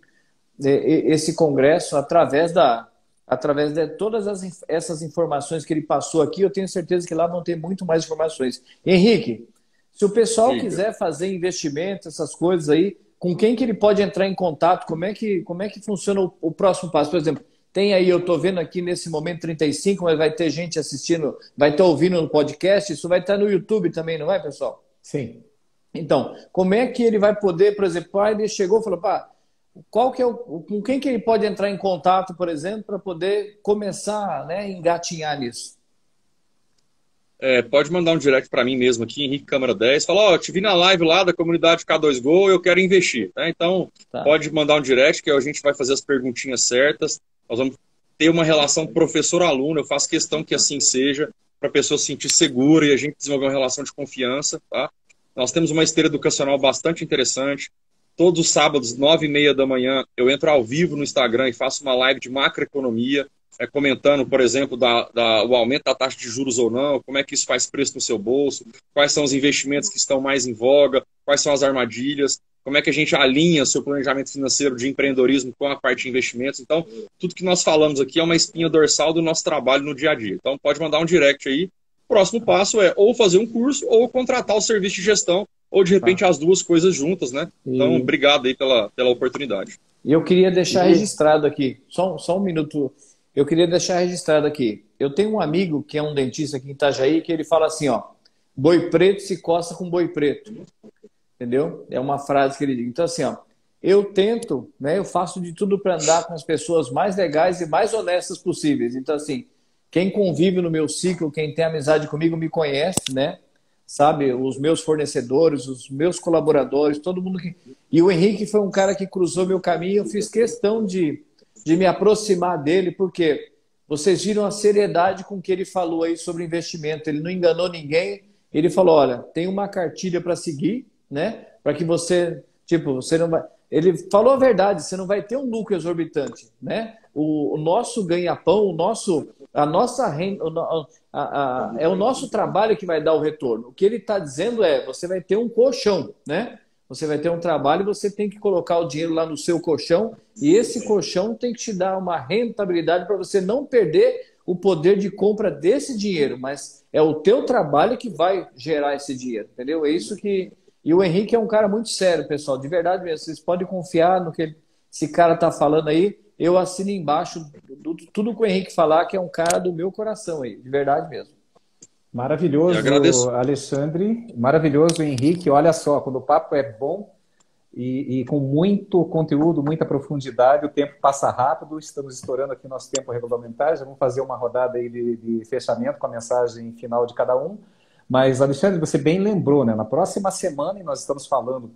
é, esse congresso através da através de todas as, essas informações que ele passou aqui, eu tenho certeza que lá vão ter muito mais informações. Henrique, se o pessoal Sim. quiser fazer investimento, essas coisas aí, com quem que ele pode entrar em contato? Como é que, como é que funciona o, o próximo passo? Por exemplo, tem aí, eu estou vendo aqui nesse momento 35, mas vai ter gente assistindo, vai estar ouvindo no podcast, isso vai estar no YouTube também, não é, pessoal? Sim. Então, como é que ele vai poder, por exemplo, ah, ele chegou e falou, pá, qual que é o, com quem que ele pode entrar em contato, por exemplo, para poder começar né, a engatinhar nisso? É, pode mandar um direct para mim mesmo aqui, Henrique Câmara 10. Fala, ó, oh, te vi na live lá da comunidade K2Go, eu quero investir. Tá? Então, tá. pode mandar um direct que a gente vai fazer as perguntinhas certas. Nós vamos ter uma relação professor-aluno. Eu faço questão que assim seja, para a pessoa se sentir segura e a gente desenvolver uma relação de confiança. Tá? Nós temos uma esteira educacional bastante interessante. Todos os sábados, nove e meia da manhã, eu entro ao vivo no Instagram e faço uma live de macroeconomia, é, comentando, por exemplo, da, da, o aumento da taxa de juros ou não, como é que isso faz preço no seu bolso, quais são os investimentos que estão mais em voga, quais são as armadilhas, como é que a gente alinha seu planejamento financeiro de empreendedorismo com a parte de investimentos. Então, tudo que nós falamos aqui é uma espinha dorsal do nosso trabalho no dia a dia. Então, pode mandar um direct aí. O próximo passo é ou fazer um curso ou contratar o serviço de gestão ou de repente tá. as duas coisas juntas, né? Então, obrigado aí pela, pela oportunidade. E eu queria deixar registrado aqui, só, só um minuto, eu queria deixar registrado aqui. Eu tenho um amigo que é um dentista aqui em Itajaí que ele fala assim, ó, boi preto se coça com boi preto. Entendeu? É uma frase que ele diz. Então, assim, ó, eu tento, né, eu faço de tudo para andar com as pessoas mais legais e mais honestas possíveis. Então, assim, quem convive no meu ciclo, quem tem amizade comigo, me conhece, né? Sabe? Os meus fornecedores, os meus colaboradores, todo mundo que. E o Henrique foi um cara que cruzou meu caminho, eu fiz questão de, de me aproximar dele, porque vocês viram a seriedade com que ele falou aí sobre investimento. Ele não enganou ninguém. Ele falou: olha, tem uma cartilha para seguir, né? Para que você, tipo, você não vai. Ele falou a verdade, você não vai ter um lucro exorbitante, né? O, o nosso ganha-pão, o nosso, a nossa renda, a, a, é o nosso trabalho que vai dar o retorno. O que ele está dizendo é, você vai ter um colchão, né? Você vai ter um trabalho você tem que colocar o dinheiro lá no seu colchão e esse colchão tem que te dar uma rentabilidade para você não perder o poder de compra desse dinheiro, mas é o teu trabalho que vai gerar esse dinheiro, entendeu? É isso que e o Henrique é um cara muito sério, pessoal, de verdade mesmo. Vocês podem confiar no que esse cara está falando aí eu assino embaixo do, do, tudo que o Henrique falar, que é um cara do meu coração aí, de verdade mesmo. Maravilhoso, Alexandre. Maravilhoso, Henrique. Olha só, quando o papo é bom e, e, com muito conteúdo, muita profundidade, o tempo passa rápido. Estamos estourando aqui nosso tempo regulamentar. Já vamos fazer uma rodada aí de, de fechamento com a mensagem final de cada um. Mas, Alexandre, você bem lembrou, né? Na próxima semana, e nós estamos falando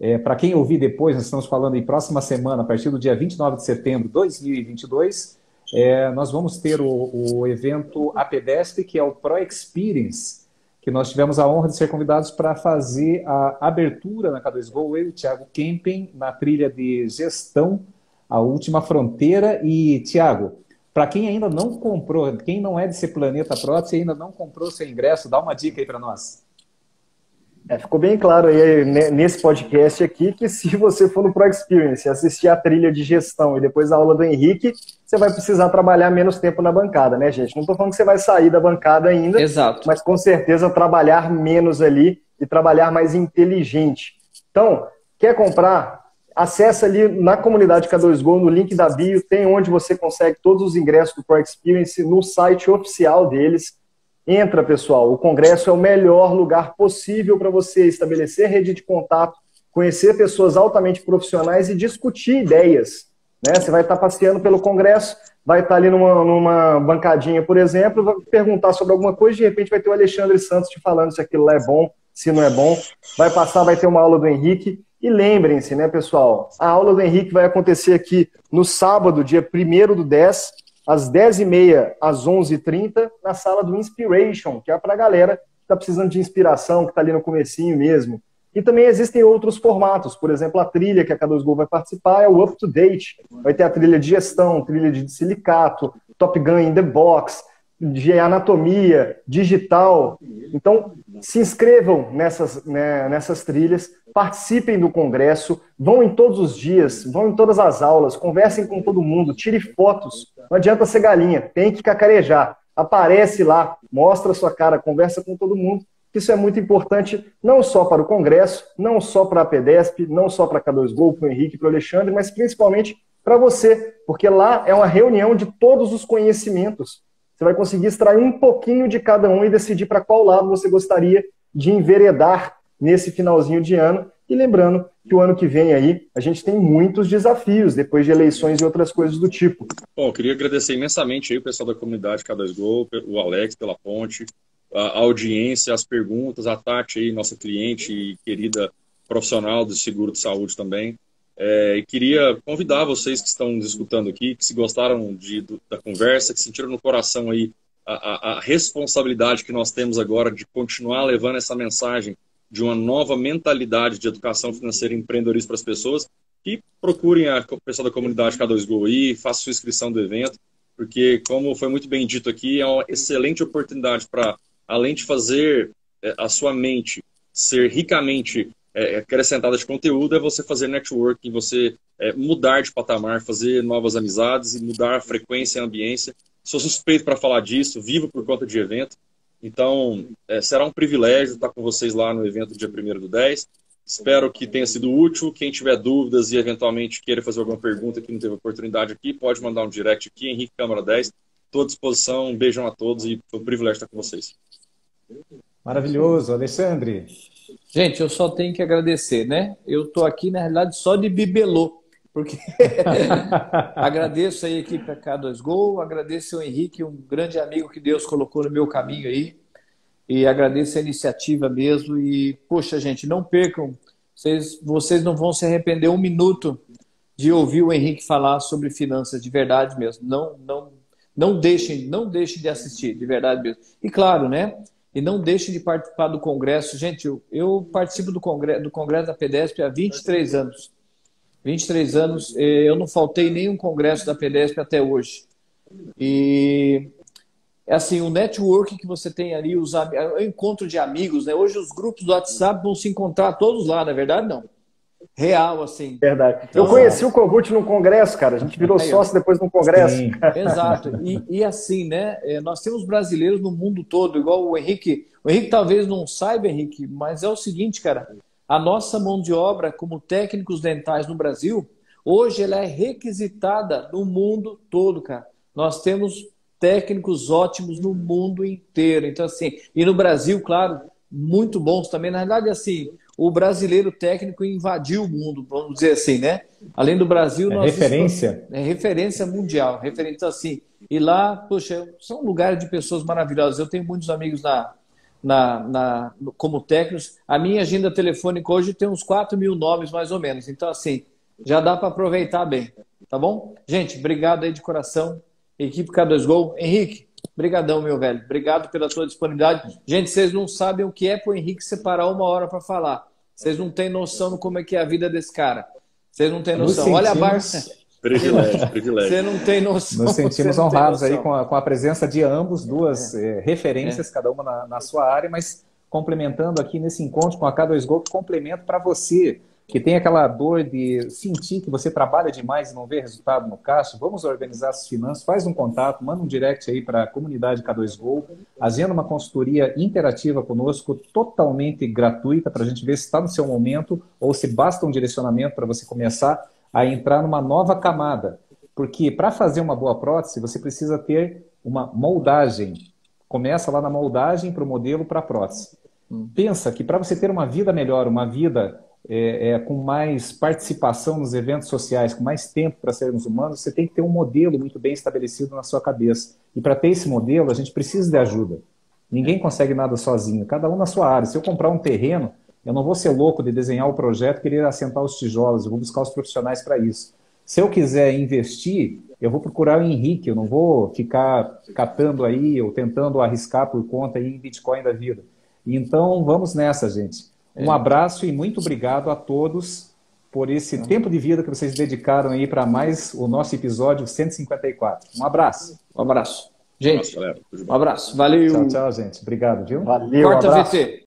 é, Para quem ouvir depois, nós estamos falando em próxima semana, a partir do dia 29 de setembro de 2022, é, nós vamos ter o, o evento APDESP, que é o Pro Experience, que nós tivemos a honra de ser convidados para fazer a abertura na K2Go, eu e o Thiago Kempen, na trilha de gestão a última fronteira. E, Tiago, para quem ainda não comprou, quem não é desse planeta prótese e ainda não comprou seu ingresso, dá uma dica aí para nós. É, ficou bem claro aí né, nesse podcast aqui que se você for no Pro Experience assistir a trilha de gestão e depois a aula do Henrique, você vai precisar trabalhar menos tempo na bancada, né, gente? Não estou falando que você vai sair da bancada ainda, Exato. mas com certeza trabalhar menos ali e trabalhar mais inteligente. Então, quer comprar? Acesse ali na comunidade K2Go, no link da bio, tem onde você consegue todos os ingressos do Pro Experience no site oficial deles Entra, pessoal. O Congresso é o melhor lugar possível para você estabelecer rede de contato, conhecer pessoas altamente profissionais e discutir ideias. Né? Você vai estar passeando pelo Congresso, vai estar ali numa, numa bancadinha, por exemplo, vai perguntar sobre alguma coisa, de repente vai ter o Alexandre Santos te falando se aquilo lá é bom, se não é bom. Vai passar, vai ter uma aula do Henrique. E lembrem-se, né, pessoal? A aula do Henrique vai acontecer aqui no sábado, dia 1 do 10, às 10h30 às 11h30, na sala do Inspiration, que é para a galera que está precisando de inspiração, que está ali no comecinho mesmo. E também existem outros formatos, por exemplo, a trilha que a K2Go vai participar é o Up to Date. Vai ter a trilha de gestão, trilha de silicato, Top Gun in the Box, de anatomia, digital. Então, se inscrevam nessas, né, nessas trilhas, participem do congresso, vão em todos os dias, vão em todas as aulas, conversem com todo mundo, tire fotos. Não adianta ser galinha, tem que cacarejar. Aparece lá, mostra a sua cara, conversa com todo mundo. Isso é muito importante, não só para o Congresso, não só para a PEDESP, não só para a K2Go, para o Henrique, para o Alexandre, mas principalmente para você, porque lá é uma reunião de todos os conhecimentos. Você vai conseguir extrair um pouquinho de cada um e decidir para qual lado você gostaria de enveredar nesse finalzinho de ano. E lembrando que o ano que vem aí a gente tem muitos desafios depois de eleições e outras coisas do tipo. Bom, eu queria agradecer imensamente aí o pessoal da comunidade K2Go, o Alex pela ponte, a audiência, as perguntas, a Tati aí, nossa cliente e querida profissional do seguro de saúde também. É, queria convidar vocês que estão nos escutando aqui, que se gostaram de, do, da conversa, que sentiram no coração aí a, a, a responsabilidade que nós temos agora de continuar levando essa mensagem de uma nova mentalidade de educação financeira e empreendedorismo para as pessoas, que procurem a pessoa da comunidade K2Go aí, façam sua inscrição do evento, porque, como foi muito bem dito aqui, é uma excelente oportunidade para, além de fazer é, a sua mente ser ricamente é, acrescentada de conteúdo, é você fazer networking, você é, mudar de patamar, fazer novas amizades e mudar a frequência e a ambiência. Sou suspeito para falar disso, vivo por conta de evento. Então, é, será um privilégio estar com vocês lá no evento dia 1 do 10. Espero que tenha sido útil. Quem tiver dúvidas e eventualmente queira fazer alguma pergunta que não teve oportunidade aqui, pode mandar um direct aqui, Henrique Câmara 10. Estou à disposição. Um beijão a todos e foi um privilégio estar com vocês. Maravilhoso. Alexandre. Gente, eu só tenho que agradecer, né? Eu estou aqui, na realidade, só de bibelô porque agradeço aí a equipe K2Go, agradeço ao Henrique, um grande amigo que Deus colocou no meu caminho aí, e agradeço a iniciativa mesmo. E, poxa, gente, não percam, vocês, vocês não vão se arrepender um minuto de ouvir o Henrique falar sobre finanças de verdade mesmo. Não, não, não deixem, não deixem de assistir, de verdade mesmo. E claro, né? E não deixem de participar do congresso. Gente, eu, eu participo do congresso, do congresso da PEDESP há 23 anos. 23 anos, eh, eu não faltei nenhum congresso da PDESP até hoje. E é assim, o network que você tem ali, os, o encontro de amigos, né? Hoje os grupos do WhatsApp vão se encontrar todos lá, na é verdade, não. Real, assim. Verdade. Então, eu conheci o Kogut num congresso, cara. A gente virou aí, sócio depois de um congresso. Sim. Exato. E, e, assim, né? Eh, nós temos brasileiros no mundo todo, igual o Henrique. O Henrique talvez não saiba, Henrique, mas é o seguinte, cara. A nossa mão de obra como técnicos dentais no Brasil, hoje ela é requisitada no mundo todo, cara. Nós temos técnicos ótimos no mundo inteiro. Então, assim, e no Brasil, claro, muito bons também. Na verdade, assim, o brasileiro técnico invadiu o mundo, vamos dizer assim, né? Além do Brasil, é referência. É referência mundial, referência assim. E lá, poxa, são lugares de pessoas maravilhosas. Eu tenho muitos amigos na, na, na, como técnicos. A minha agenda telefônica hoje tem uns 4 mil nomes, mais ou menos. Então, assim, já dá para aproveitar bem. Tá bom? Gente, obrigado aí de coração. Equipe K2Go. Henrique, brigadão, meu velho. Obrigado pela sua disponibilidade. Gente, vocês não sabem o que é para o Henrique separar uma hora para falar. Vocês não têm noção de como é que é a vida desse cara. Vocês não têm noção. Olha a barba. Privilégio, privilégio. Você não tem noção. Nos sentimos honrados aí com a, com a, presença de ambos, duas é. É, referências, é. cada uma na, na, sua área, mas complementando aqui nesse encontro com a K2Go, complemento para você que tem aquela dor de sentir que você trabalha demais e não vê resultado no caixa, vamos organizar as finanças, faz um contato, manda um direct aí para a comunidade K2Go, agenda uma consultoria interativa conosco, totalmente gratuita, para a gente ver se está no seu momento ou se basta um direcionamento para você começar a entrar numa nova camada. Porque para fazer uma boa prótese, você precisa ter uma moldagem. Começa lá na moldagem para o modelo para a prótese. Hum. Pensa que para você ter uma vida melhor, uma vida é, é, com mais participação nos eventos sociais, com mais tempo para sermos humanos, você tem que ter um modelo muito bem estabelecido na sua cabeça. E para ter esse modelo, a gente precisa de ajuda. Ninguém consegue nada sozinho, cada um na sua área. Se eu comprar um terreno, eu não vou ser louco de desenhar o projeto e querer assentar os tijolos, eu vou buscar os profissionais para isso. Se eu quiser investir, eu vou procurar o Henrique, eu não vou ficar catando aí ou tentando arriscar por conta em Bitcoin da vida. Então, vamos nessa, gente. Um é. abraço e muito obrigado a todos por esse é. tempo de vida que vocês dedicaram aí para mais o nosso episódio 154. Um abraço. Um abraço. Gente, um abraço. Valeu. Tchau, tchau, gente. Obrigado, viu? Valeu, Corta um VT.